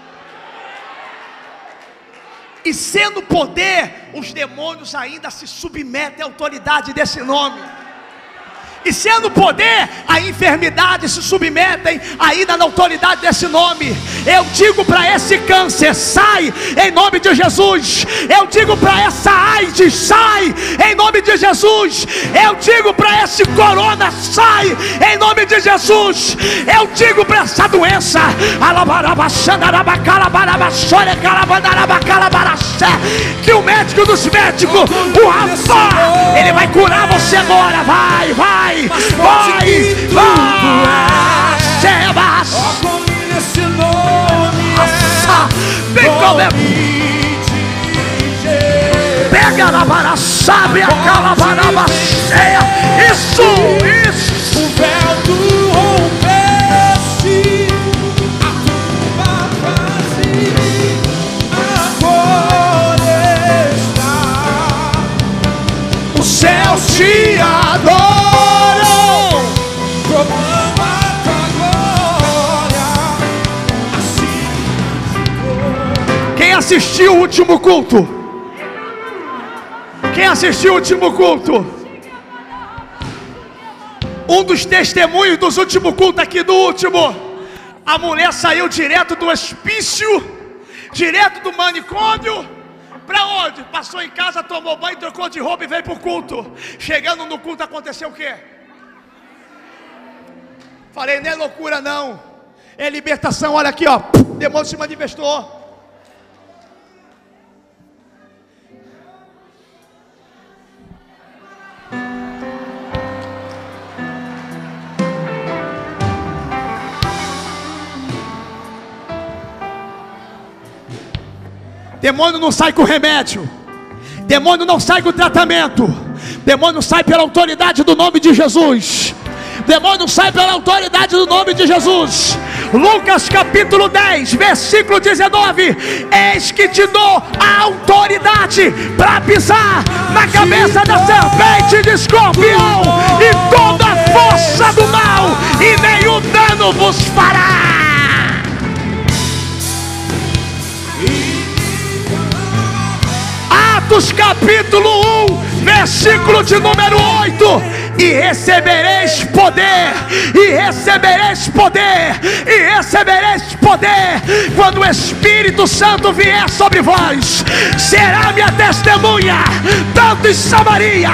E sendo poder, os demônios ainda se submetem à autoridade desse nome. E sendo poder, a enfermidade se submetem ainda na autoridade desse nome. Eu digo para esse câncer, sai em nome de Jesus. Eu digo para essa AIDS, sai em nome de Jesus. Eu digo para esse corona, sai em nome de Jesus. Eu digo para essa doença, que o médico dos médicos, o Rafa, ele vai curar você agora. Vai, vai vai, vai, vai, Sebas.
Nesse nome
Vem comer. Pega na vara, sabe a calabaraba cheia. Isso, isso.
O véu do
assistiu o último culto? Quem assistiu o último culto? Um dos testemunhos dos últimos cultos aqui do último. A mulher saiu direto do hospício, direto do manicômio. Para onde? Passou em casa, tomou banho, trocou de roupa e veio para o culto. Chegando no culto aconteceu o quê? Falei, não é loucura não. É libertação, olha aqui, ó. Demônio se manifestou. Demônio não sai com remédio. Demônio não sai com tratamento. Demônio sai pela autoridade do nome de Jesus. Demônio sai pela autoridade do nome de Jesus. Lucas capítulo 10, versículo 19: Eis que te dou a autoridade para pisar na cabeça da serpente de escorpião e toda a força do mal, e nenhum dano vos fará. Atos capítulo 1, versículo de número 8. E recebereis poder, e recebereis poder, e recebereis poder, quando o Espírito Santo vier sobre vós, será minha testemunha, tanto em Samaria,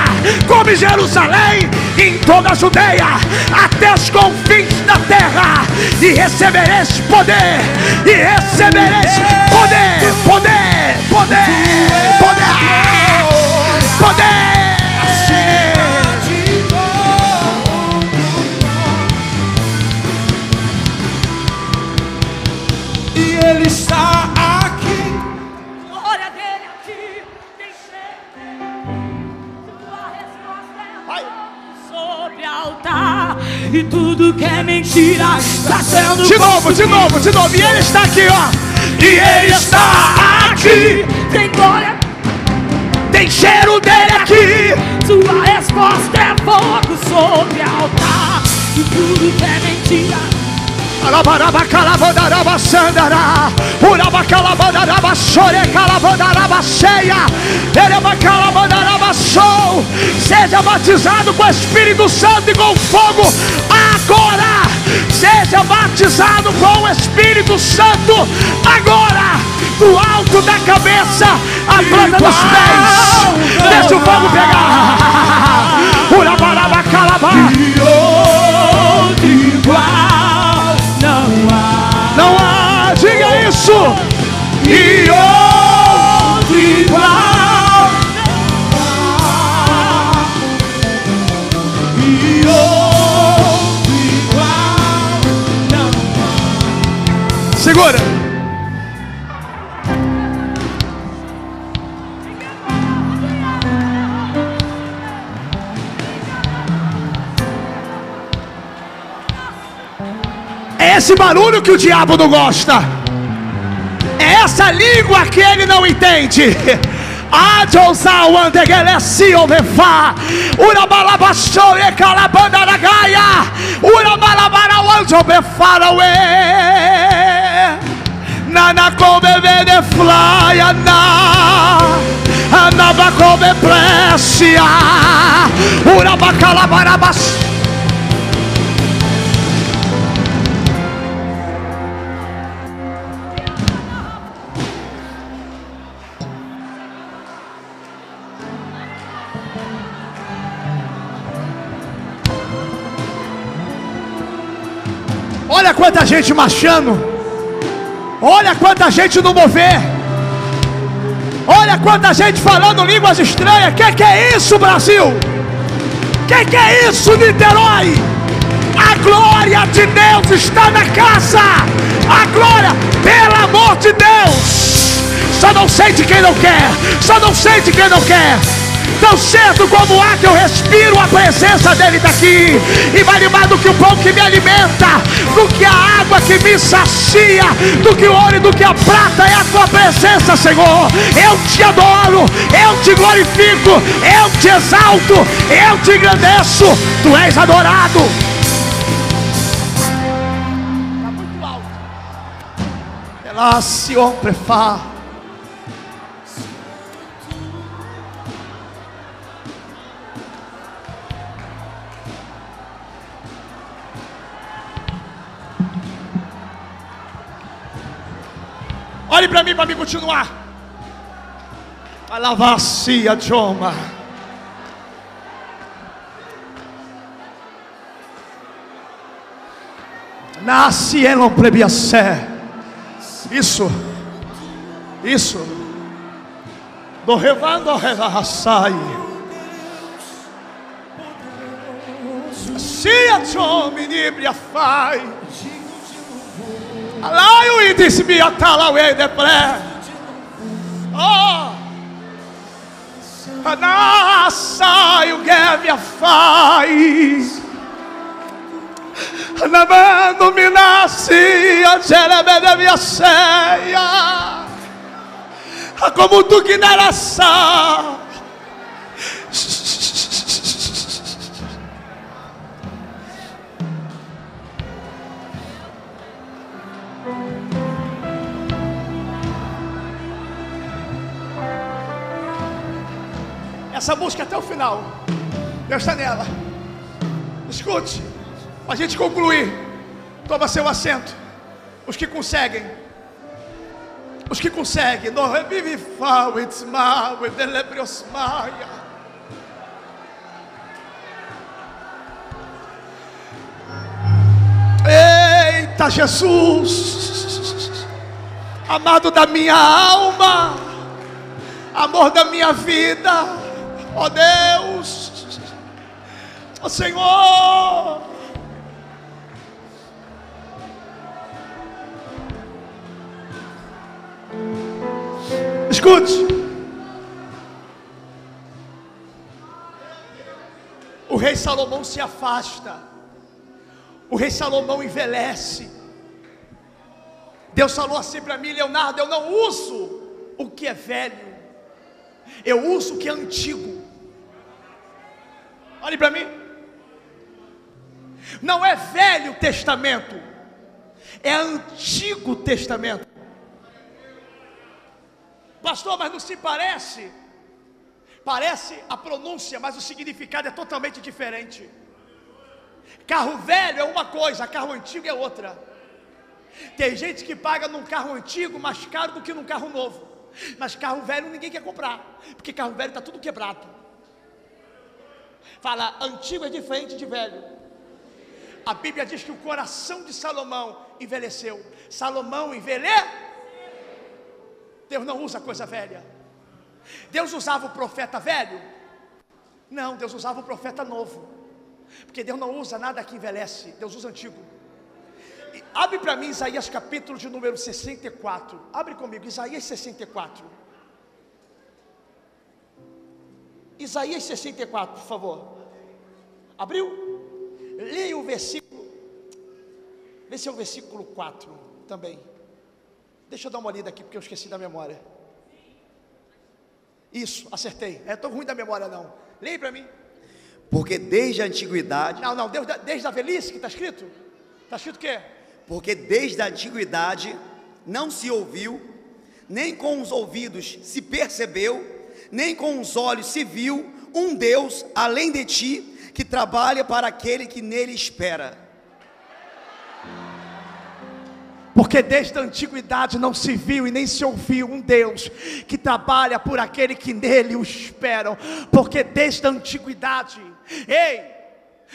como em Jerusalém, e em toda a Judeia, até os confins da terra, e recebereis poder, e recebereis poder, poder, poder, poder, poder.
E
tudo que é mentira está sendo
De novo, de novo, de novo. E ele está aqui, ó. E ele está aqui.
Tem glória,
Tem cheiro dele aqui.
sua resposta é fogo sobre altar. E tudo que é mentira
Alabaraba calabandaraba sandará. Uraba calabandaraba chore calabandaraba ceia. Ereba calabandaraba sou. Seja batizado com o Espírito Santo e com fogo agora. Seja batizado com o Espírito Santo agora. Do alto da cabeça à planta dos pés. Deixa o fogo pegar. Urabaraba
E outro igual E outro igual não
Segura. É esse barulho que o diabo não gosta. É essa língua que ele não entende. Adiosawandegelesiovefá Urabalabashoe calabandaragaia Urabalabarawanzobefaraue Nanacobevede flya na Anabacobe precia Urabacalabarabas Olha gente marchando. Olha quanta gente no mover. Olha quanta gente falando línguas estranhas. Que que é isso, Brasil? Que que é isso, Niterói? A glória de Deus está na casa. A glória, pelo amor de Deus. Só não sente quem não quer. Só não sente quem não quer. Tão certo como há que eu respiro, a presença dele daqui. E vale mais do que o pão que me alimenta, do que a água que me sacia, do que o ouro e do que a prata é a tua presença, Senhor. Eu te adoro, eu te glorifico, eu te exalto, eu te engrandeço. Tu és adorado. Está muito alto. Ela se prefá. Para mim para me continuar. Alavacia Joma. Nasce elon prebiacé. Isso. Isso. Do revando revassai. Sia Joma, nibria fai. Alaio e disse me atalawe de pré. Oh. Anassa o gevia faz. Namando me nasce a cerebra minha ceia. Como tu que naraça. Essa música até o final. Deus está nela. Escute, para a gente concluir. Toma seu assento. Os que conseguem. Os que conseguem. No revive fal it's mal with the lebrios maia. Eita Jesus, amado da minha alma, amor da minha vida, Ó Deus, ó Senhor. Escute. O rei Salomão se afasta. O rei Salomão envelhece. Deus falou assim para mim, Leonardo: eu não uso o que é velho, eu uso o que é antigo. Olhe para mim. Não é Velho Testamento, é Antigo Testamento. Pastor, mas não se parece? Parece a pronúncia, mas o significado é totalmente diferente. Carro velho é uma coisa, carro antigo é outra. Tem gente que paga num carro antigo mais caro do que num carro novo. Mas carro velho ninguém quer comprar, porque carro velho está tudo quebrado. Fala, antigo é diferente de velho. A Bíblia diz que o coração de Salomão envelheceu. Salomão envelheceu. Deus não usa coisa velha. Deus usava o profeta velho? Não, Deus usava o profeta novo. Porque Deus não usa nada que envelhece, Deus usa antigo. E abre para mim Isaías capítulo de número 64. Abre comigo, Isaías 64. Isaías 64, por favor. Abriu? Leia o versículo. Vê se é o versículo 4 também. Deixa eu dar uma lida aqui, porque eu esqueci da memória. Isso, acertei. É tão ruim da memória, não. Leia para mim.
Porque desde a antiguidade.
Não, não, desde, desde a velhice que está escrito. Está escrito o quê?
Porque desde a antiguidade não se ouviu, nem com os ouvidos se percebeu nem com os olhos se viu um Deus além de ti que trabalha para aquele que nele espera.
Porque desde a antiguidade não se viu e nem se ouviu um Deus que trabalha por aquele que nele o esperam. Porque desde a antiguidade, ei,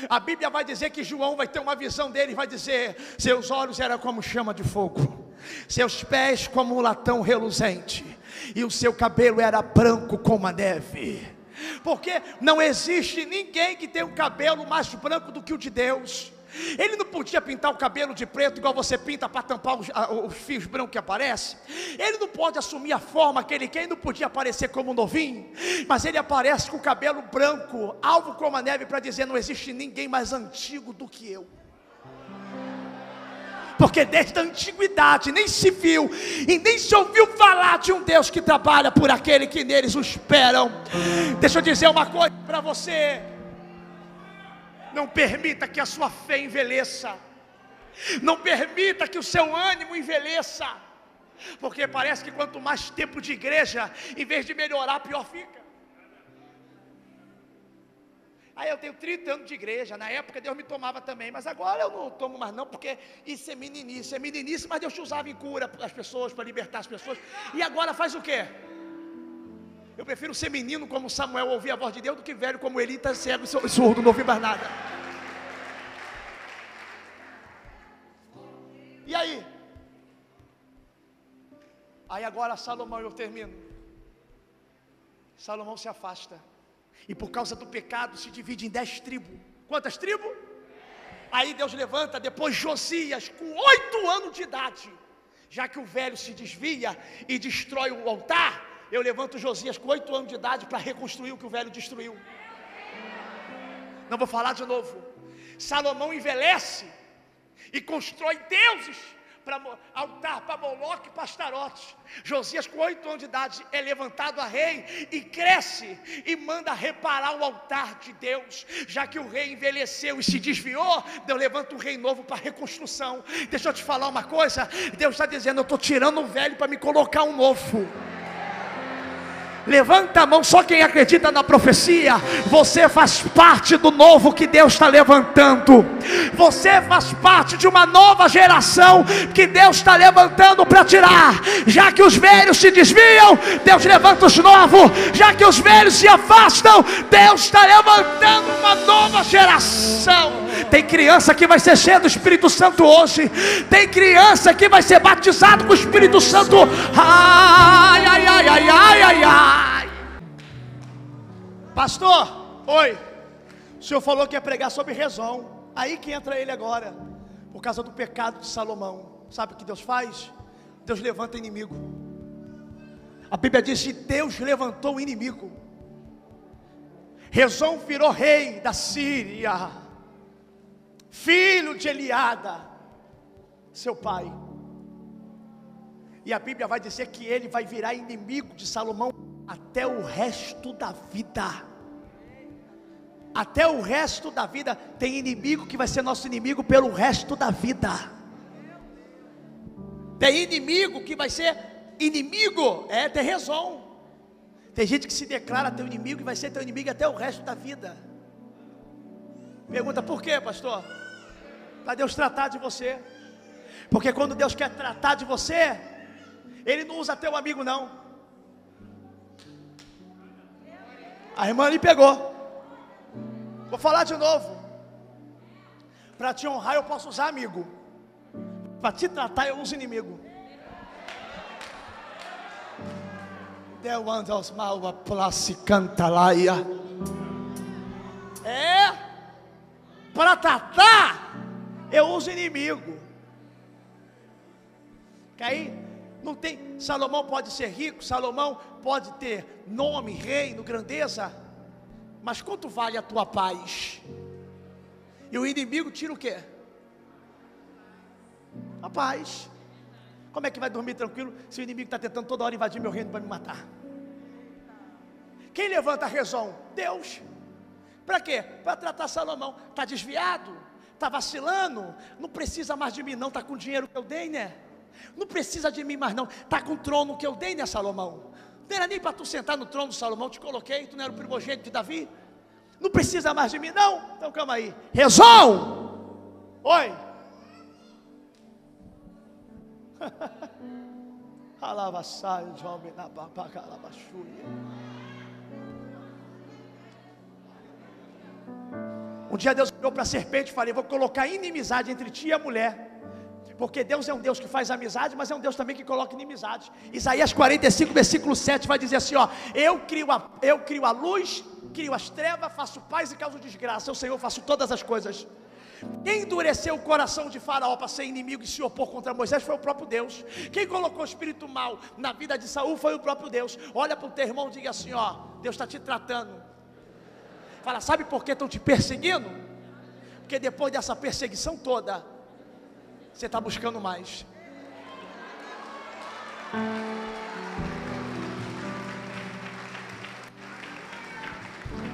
A Bíblia vai dizer que João vai ter uma visão dele e vai dizer: seus olhos eram como chama de fogo, seus pés como um latão reluzente, e o seu cabelo era branco como a neve. Porque não existe ninguém que tenha um cabelo mais branco do que o de Deus. Ele não podia pintar o cabelo de preto igual você pinta para tampar os, os, fios brancos que aparecem. Ele não pode assumir a forma que ele quer, ele não podia aparecer como novinho, mas ele aparece com o cabelo branco, alvo como a neve, para dizer: não existe ninguém mais antigo do que eu. Porque desde a antiguidade nem se viu e nem se ouviu falar de um Deus que trabalha por aquele que neles o esperam. Deixa eu dizer uma coisa para você. Não permita que a sua fé envelheça. Não permita que o seu ânimo envelheça. Porque parece que quanto mais tempo de igreja, em vez de melhorar, pior fica. Aí eu tenho 30 anos de igreja, na época Deus me tomava também, mas agora eu não tomo mais não, porque isso é meninice, é meninice, mas Deus te usava em cura as pessoas, para libertar as pessoas. E agora faz o quê? Eu prefiro ser menino como Samuel ouvir a voz de Deus do que velho como Eli está cego e surdo, não ouvir mais nada. E aí? Aí agora Salomão, eu termino. Salomão se afasta. E por causa do pecado se divide em dez tribos. Quantas tribos? Aí Deus levanta depois Josias, com oito anos de idade. Já que o velho se desvia e destrói o altar, eu levanto Josias com oito anos de idade para reconstruir o que o velho destruiu. Não vou falar de novo. Salomão envelhece e constrói deuses para altar para Moloque e Pastarote. Josias, com oito anos de idade, é levantado a rei e cresce e manda reparar o altar de Deus. Já que o rei envelheceu e se desviou, Deus levanta um rei novo para reconstrução. Deixa eu te falar uma coisa: Deus está dizendo, eu estou tirando o velho para me colocar um novo. Levanta a mão, só quem acredita na profecia. Você faz parte do novo que Deus está levantando. Você faz parte de uma nova geração que Deus está levantando para tirar. Já que os velhos se desviam, Deus levanta os novos. Já que os velhos se afastam, Deus está levantando uma nova geração. Tem criança que vai ser cheia do Espírito Santo hoje. Tem criança que vai ser batizado com o Espírito Santo. Ai, ai, ai, ai, ai, ai, ai. Pastor, oi. O senhor falou que ia pregar sobre rezão. Aí que entra ele agora. Por causa do pecado de Salomão. Sabe o que Deus faz? Deus levanta inimigo. A Bíblia diz que Deus levantou o inimigo. Rezão virou rei da Síria filho de Eliada, seu pai. E a Bíblia vai dizer que ele vai virar inimigo de Salomão até o resto da vida. Até o resto da vida tem inimigo que vai ser nosso inimigo pelo resto da vida. Tem inimigo que vai ser inimigo, é ter razão. Tem gente que se declara teu inimigo e vai ser teu inimigo até o resto da vida. Pergunta por quê, pastor? Para Deus tratar de você. Porque quando Deus quer tratar de você, Ele não usa teu amigo, não. A irmã lhe pegou. Vou falar de novo. Para te honrar, eu posso usar amigo. Para te tratar, eu uso inimigo. Deu andas mal a place cantalaia. É para tratar eu uso inimigo. Que aí não tem. Salomão pode ser rico, Salomão pode ter nome, reino, grandeza. Mas quanto vale a tua paz? E o inimigo tira o quê? A paz. Como é que vai dormir tranquilo se o inimigo está tentando toda hora invadir meu reino para me matar? Quem levanta a razão? Deus. Para quê? Para tratar Salomão. Está desviado? Está vacilando, não precisa mais de mim, não, está com o dinheiro que eu dei, né? Não precisa de mim mais, não, está com o trono que eu dei, né, Salomão? Não era nem para tu sentar no trono, Salomão, te coloquei, tu não era o primogênito de Davi? Não precisa mais de mim, não? Então calma aí, Rezon! Oi! Na dia Deus olhou para a serpente e falou: Vou colocar inimizade entre ti e a mulher. Porque Deus é um Deus que faz amizade, mas é um Deus também que coloca inimizade. Isaías 45, versículo 7 vai dizer assim: ó, eu crio a, eu crio a luz, crio as trevas, faço paz e causo desgraça. Eu, Senhor, faço todas as coisas. Quem endureceu o coração de Faraó para ser inimigo e se opor contra Moisés foi o próprio Deus. Quem colocou o espírito mal na vida de Saul foi o próprio Deus. Olha para o teu irmão e diga assim: ó, Deus está te tratando. Fala, sabe por que estão te perseguindo? Porque depois dessa perseguição toda, você está buscando mais.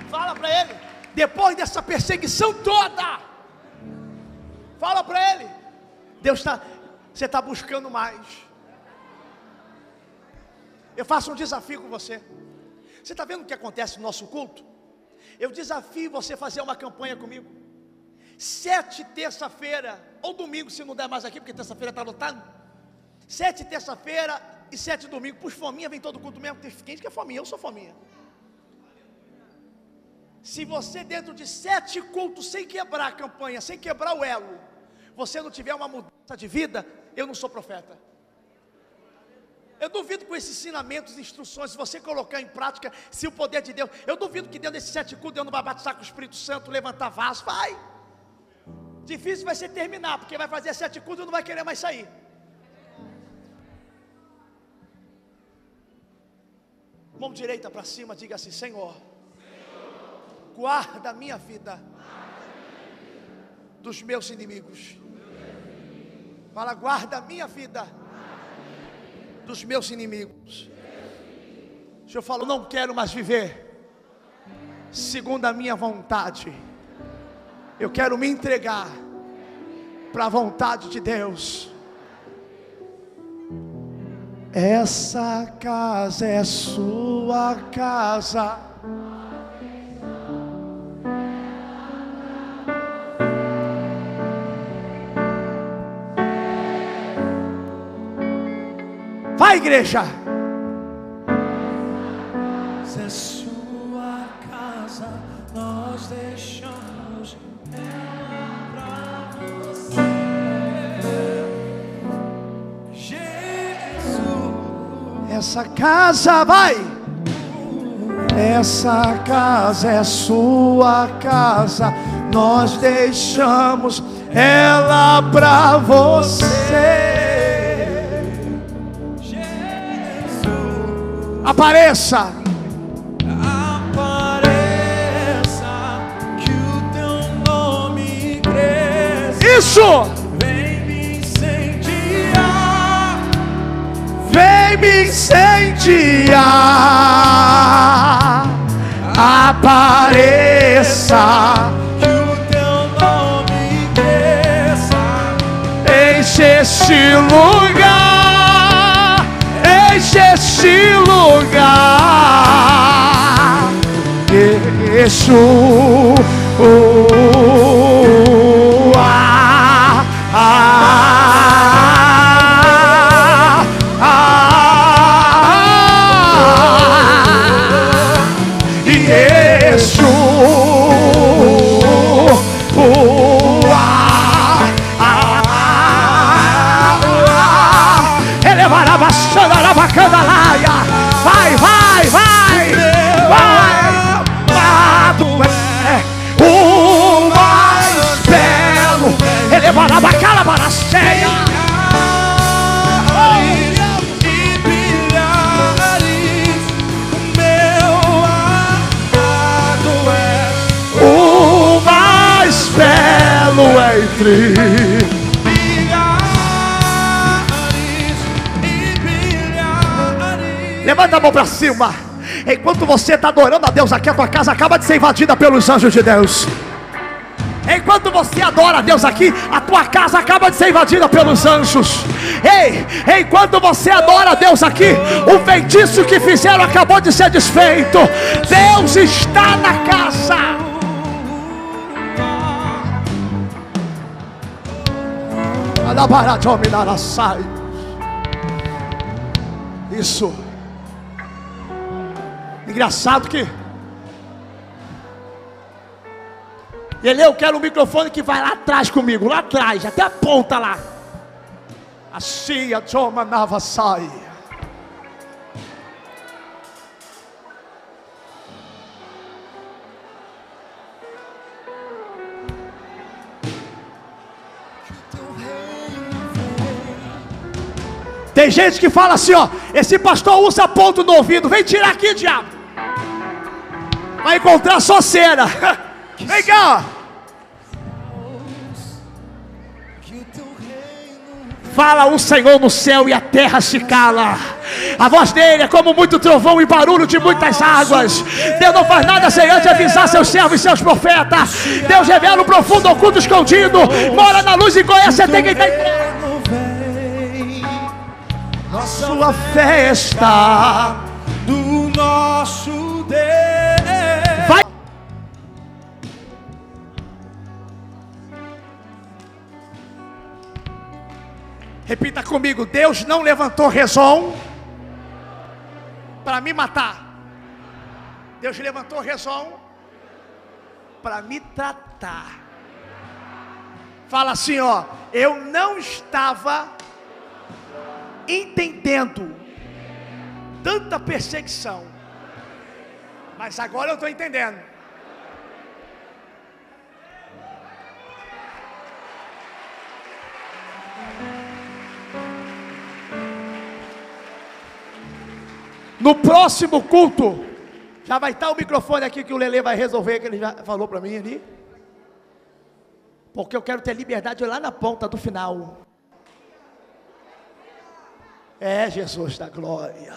Fala para ele, depois dessa perseguição toda, fala para ele, Deus está, você está buscando mais. Eu faço um desafio com você. Você está vendo o que acontece no nosso culto? Eu desafio você a fazer uma campanha comigo. Sete terça-feira, ou domingo, se não der mais aqui, porque terça-feira está lotado. Sete terça-feira e sete domingo. Por fominha, vem todo culto mesmo. Tem quem que é fominha? Eu sou fominha. Se você dentro de sete cultos, sem quebrar a campanha, sem quebrar o elo, você não tiver uma mudança de vida, eu não sou profeta. Eu duvido com esses ensinamentos, instruções, se você colocar em prática, se o poder de Deus, eu duvido que dentro desses sete cultos Deus não vai batizar com o Espírito Santo, levantar vaso, vai. Difícil vai ser terminar, porque vai fazer sete cultos e não vai querer mais sair. Mão direita para cima, diga assim: Senhor, guarda a minha vida dos meus inimigos. Fala, guarda a minha vida dos meus inimigos. O Senhor falou: não quero mais viver segundo a minha vontade eu quero me entregar para a vontade de Deus. Essa casa é sua casa. Vai, igreja.
É sua casa, nós deixamos ela pra você. Jesus,
Essa casa vai. Essa casa é sua casa. Nós deixamos ela pra você. Apareça.
apareça que o teu nome cresça.
Isso.
Vem me incendiar.
Vem me incendiar. Apareça.
Que o teu nome cresça.
Enche este lugar, enche este lugar. Yeshua, você está adorando a Deus aqui, a tua casa acaba de ser invadida pelos anjos de Deus. Enquanto você adora a Deus aqui, a tua casa acaba de ser invadida pelos anjos. Ei, enquanto você adora a Deus aqui, o feitiço que fizeram acabou de ser desfeito. Deus está na casa. Isso. Engraçado que Ele, eu quero um microfone que vai lá atrás comigo, lá atrás, até a ponta lá. Assim a Joma Nava sai. Tem gente que fala assim, ó, esse pastor usa ponto no ouvido, vem tirar aqui, diabo. Vai encontrar só cera. Vem cá. Fala o Senhor no céu e a terra se cala. A voz dele é como muito trovão e barulho de muitas águas. Deus não faz nada sem antes avisar seus servos e seus profetas. Deus revela o profundo oculto escondido. Mora na luz e conhece até quem está em sua festa
do nosso Deus.
Repita comigo: Deus não levantou Rezon para me matar. Deus levantou Rezon para me tratar. Fala assim, ó, eu não estava entendendo tanta perseguição. Mas agora eu estou entendendo. No próximo culto, já vai estar o microfone aqui que o Lele vai resolver, que ele já falou para mim ali. Porque eu quero ter liberdade lá na ponta do final. É Jesus da glória.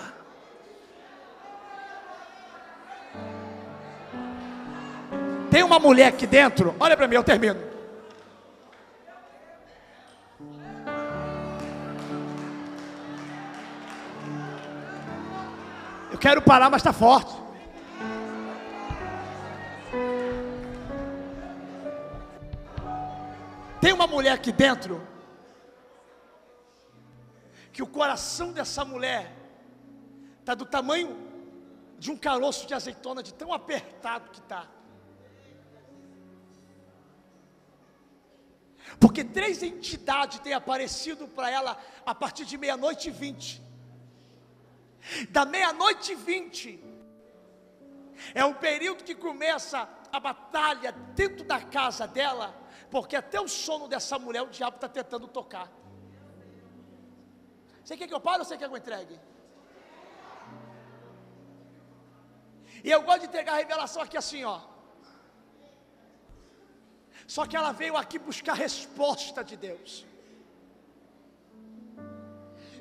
Tem uma mulher aqui dentro, olha para mim, eu termino. Quero parar, mas está forte. Tem uma mulher aqui dentro que o coração dessa mulher está do tamanho de um caroço de azeitona, de tão apertado que está. Porque três entidades têm aparecido para ela a partir de meia-noite e vinte. Da meia-noite e vinte é um período que começa a batalha dentro da casa dela, porque até o sono dessa mulher o diabo está tentando tocar. Você quer que eu pare ou você quer que eu entregue? E eu gosto de entregar a revelação aqui assim, ó. Só que ela veio aqui buscar resposta de Deus.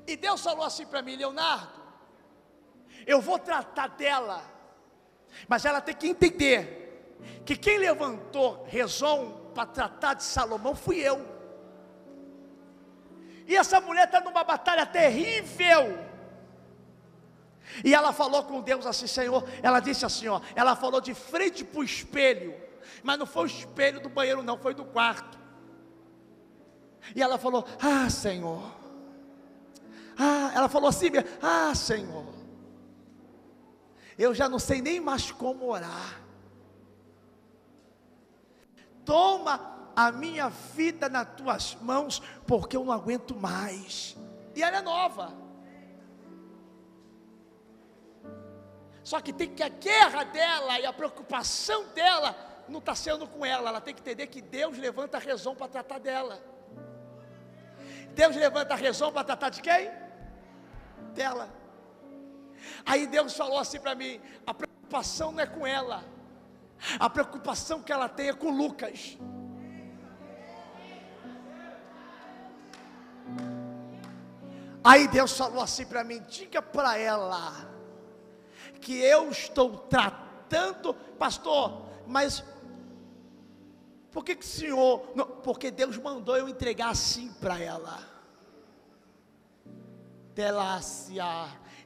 E Deus falou assim para mim, Leonardo, eu vou tratar dela, mas ela tem que entender que quem levantou Rezon para tratar de Salomão fui eu. E essa mulher está numa batalha terrível. E ela falou com Deus assim, Senhor. Ela disse assim, ó. Ela falou de frente para o espelho. Mas não foi o espelho do banheiro, não, foi do quarto. E ela falou: Ah, Senhor. Ah, ela falou assim: Ah, Senhor. Eu já não sei nem mais como orar. Toma a minha vida nas tuas mãos, porque eu não aguento mais. E ela é nova. Só que tem que a guerra dela e a preocupação dela não está sendo com ela. Ela tem que entender que Deus levanta a razão para tratar dela. Deus levanta a razão para tratar de quem? Dela. Aí Deus falou assim para mim: a preocupação não é com ela, a preocupação que ela tem é com Lucas. Aí Deus falou assim para mim: diga para ela que eu estou tratando, pastor, mas por que, que o senhor. Não, porque Deus mandou eu entregar assim para ela. Delácia.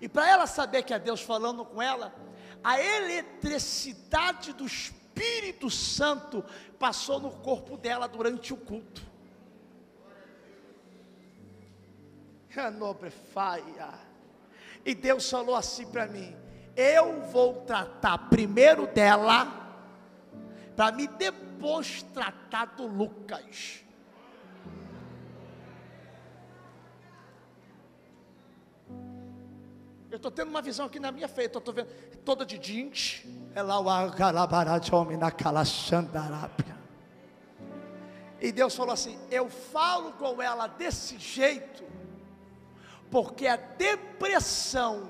E para ela saber que é Deus falando com ela, a eletricidade do Espírito Santo passou no corpo dela durante o culto. E Deus falou assim para mim: Eu vou tratar primeiro dela, para me depois tratar do Lucas. Eu estou tendo uma visão aqui na minha frente, eu estou vendo toda de jeans. É lá o na calaxandarápia. E Deus falou assim: Eu falo com ela desse jeito, porque a depressão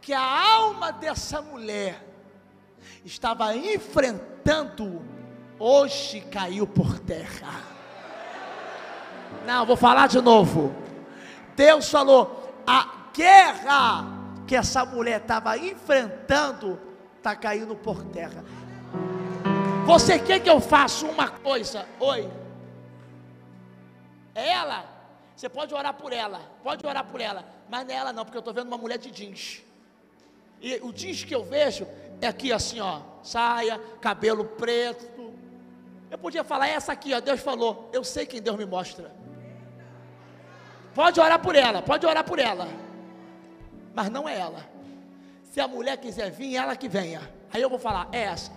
que a alma dessa mulher estava enfrentando, hoje caiu por terra. Não, vou falar de novo. Deus falou: a guerra que essa mulher estava enfrentando está caindo por terra. Você quer que eu faça uma coisa? Oi. É ela? Você pode orar por ela, pode orar por ela, mas não é ela não, porque eu estou vendo uma mulher de jeans. E o jeans que eu vejo é aqui assim, ó, saia, cabelo preto. Eu podia falar essa aqui, ó, Deus falou, eu sei quem Deus me mostra. Pode orar por ela, pode orar por ela mas não é ela. Se a mulher quiser vir, ela que venha. Aí eu vou falar, é essa.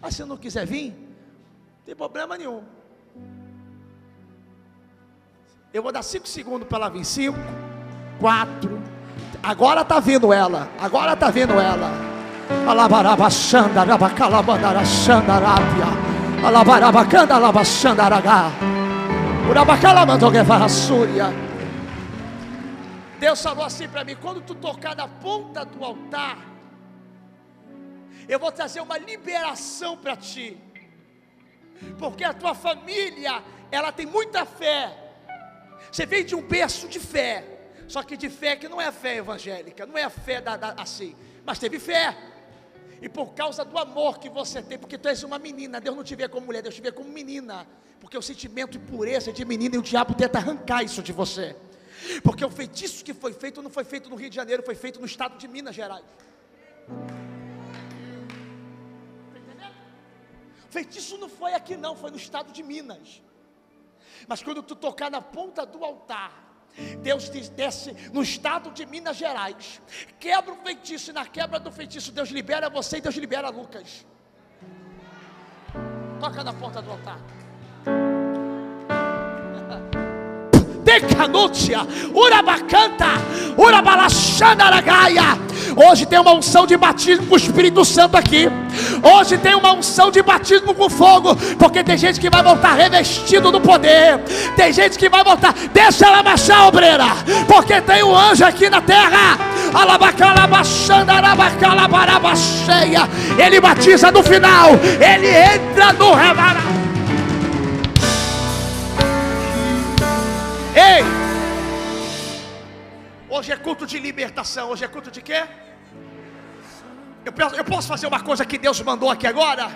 Mas se não quiser vir, não tem problema nenhum. Eu vou dar cinco segundos para ela vir. Cinco, quatro. Agora está vindo ela. Agora está vindo ela. Alabarabachanda, rabacalabandarachandarabia. Alabarabacanda, alabachandaragá. Urabacalamandoguevarassúria. Deus falou assim para mim: quando tu tocar na ponta do altar, eu vou trazer uma liberação para ti, porque a tua família, ela tem muita fé. Você vem de um berço de fé, só que de fé que não é fé evangélica, não é a fé da, da, assim, mas teve fé. E por causa do amor que você tem, porque tu és uma menina, Deus não te vê como mulher, Deus te vê como menina, porque o sentimento de pureza de menina e o diabo tenta arrancar isso de você. Porque o feitiço que foi feito não foi feito no Rio de Janeiro, foi feito no estado de Minas Gerais. O feitiço não foi aqui não, foi no estado de Minas. Mas quando tu tocar na ponta do altar, Deus te desce no estado de Minas Gerais, quebra o feitiço, e na quebra do feitiço, Deus libera você e Deus libera Lucas. Toca na ponta do altar. Decanúcia, Urabacanta, Urabalaxandaragaia. Hoje tem uma unção de batismo com o Espírito Santo aqui. Hoje tem uma unção de batismo com fogo, porque tem gente que vai voltar revestido do poder. Tem gente que vai voltar, deixa ela baixar, obreira, porque tem um anjo aqui na terra. Ele batiza no final, ele entra no revará. Ei! Hoje é culto de libertação. Hoje é culto de quê? Eu, eu posso fazer uma coisa que Deus mandou aqui agora?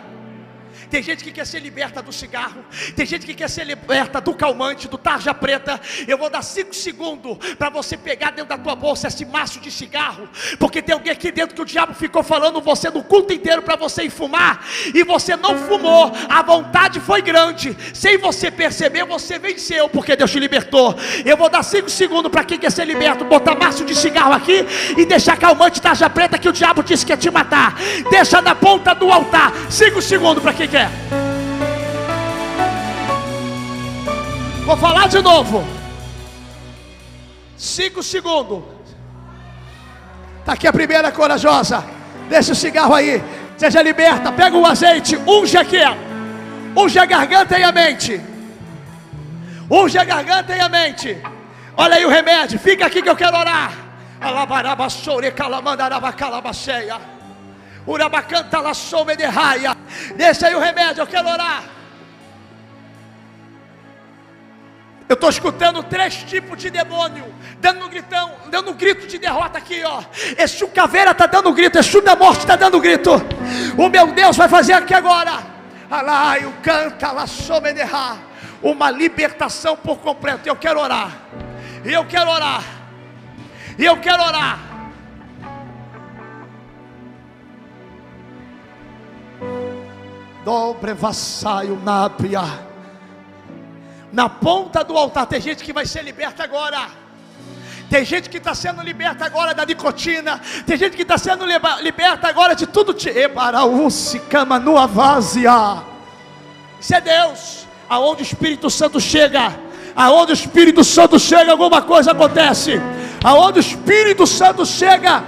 Tem gente que quer ser liberta do cigarro, tem gente que quer ser liberta do calmante, do tarja preta. Eu vou dar cinco segundos para você pegar dentro da tua bolsa esse maço de cigarro, porque tem alguém aqui dentro que o diabo ficou falando você no culto inteiro para você ir fumar e você não fumou. A vontade foi grande, sem você perceber, você venceu, porque Deus te libertou. Eu vou dar cinco segundos para quem quer ser liberto, botar maço de cigarro aqui e deixar calmante, tarja preta que o diabo disse que ia te matar. Deixa na ponta do altar. Cinco segundos para quem quer. Vou falar de novo. Cinco segundos. Está aqui a primeira corajosa. Deixa o cigarro aí. Seja liberta. Pega o azeite. Unge aqui. Unge a garganta e a mente. Unge a garganta e a mente. Olha aí o remédio. Fica aqui que eu quero orar. Alabaraba sore calamandaraba calabaceia. Urabacanta la some de raia. Deixa aí o remédio, eu quero orar. Eu estou escutando três tipos de demônio, dando um gritão, dando um grito de derrota aqui, ó. Exu caveira está dando um grito, Exu da morte está dando um grito. O meu Deus vai fazer aqui agora. Alaio canta la somenerá. Uma libertação por completo. Eu quero orar. Eu quero orar. Eu quero orar. Dobre vassaio nápia na ponta do altar. Tem gente que vai ser liberta agora. Tem gente que está sendo liberta agora da nicotina. Tem gente que está sendo liberta agora de tudo. Ebaraúce, cama no vazia. Isso é Deus. Aonde o Espírito Santo chega, aonde o Espírito Santo chega, alguma coisa acontece. Aonde o Espírito Santo chega,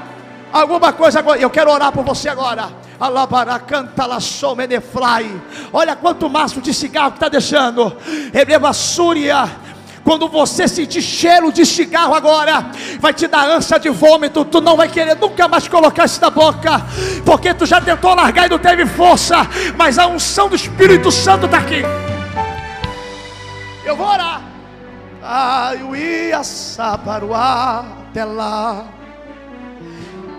alguma coisa acontece. Eu quero orar por você agora. Alabaracanta laçou menefrai. Olha quanto maço de cigarro que está deixando. Erebassúria. Quando você sentir cheiro de cigarro agora, vai te dar ânsia de vômito. Tu não vai querer nunca mais colocar isso na boca, porque tu já tentou largar e não teve força. Mas a unção do Espírito Santo está aqui. Eu vou orar. Ai, o ia até lá.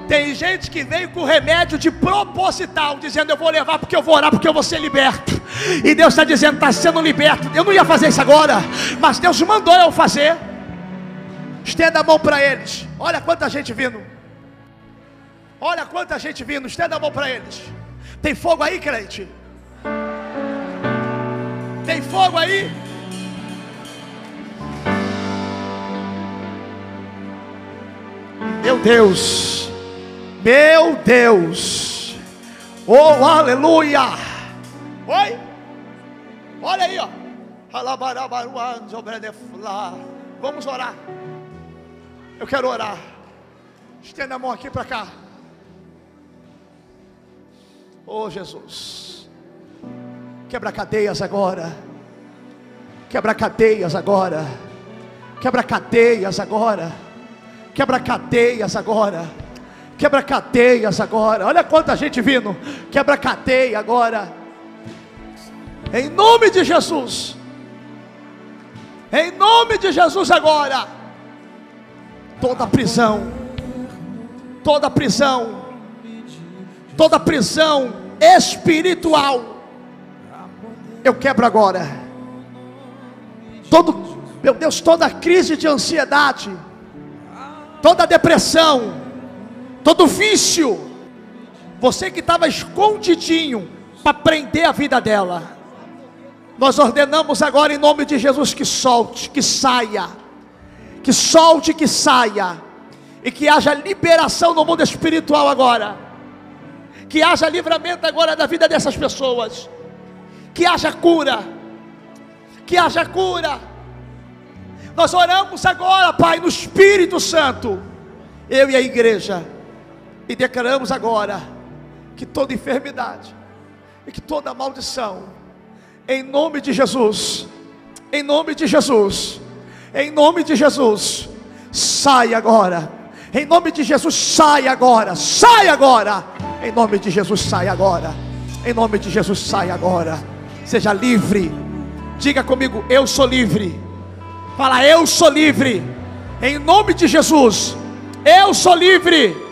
Tem gente que veio com remédio de proposital, dizendo: Eu vou levar porque eu vou orar, porque eu vou ser liberto. E Deus está dizendo: Está sendo liberto. Eu não ia fazer isso agora, mas Deus mandou eu fazer. Estenda a mão para eles. Olha quanta gente vindo. Olha quanta gente vindo. Estenda a mão para eles. Tem fogo aí, crente? Tem fogo aí? Meu Deus, meu Deus, oh aleluia, oi, olha aí, ó, vamos orar, eu quero orar, estenda a mão aqui para cá, oh Jesus, quebra cadeias agora, quebra cadeias agora, quebra cadeias agora, quebra cadeias agora, quebra cadeias agora, olha quanta gente vindo, quebra cadeia agora, em nome de Jesus, em nome de Jesus agora, toda prisão, toda prisão, toda prisão espiritual, eu quebro agora, todo, meu Deus, toda crise de ansiedade, toda depressão, todo vício, você que estava escondidinho para prender a vida dela, nós ordenamos agora em nome de Jesus que solte, que saia, que solte, que saia, e que haja liberação no mundo espiritual agora, que haja livramento agora da vida dessas pessoas, que haja cura, que haja cura. Nós oramos agora, Pai, no Espírito Santo, eu e a igreja, e declaramos agora que toda enfermidade e que toda maldição, em nome de Jesus, em nome de Jesus, em nome de Jesus, sai agora, em nome de Jesus, sai agora, sai agora, em nome de Jesus, sai agora, em nome de Jesus, sai agora, seja livre, diga comigo, eu sou livre. Fala, eu sou livre. Em nome de Jesus. Eu sou livre.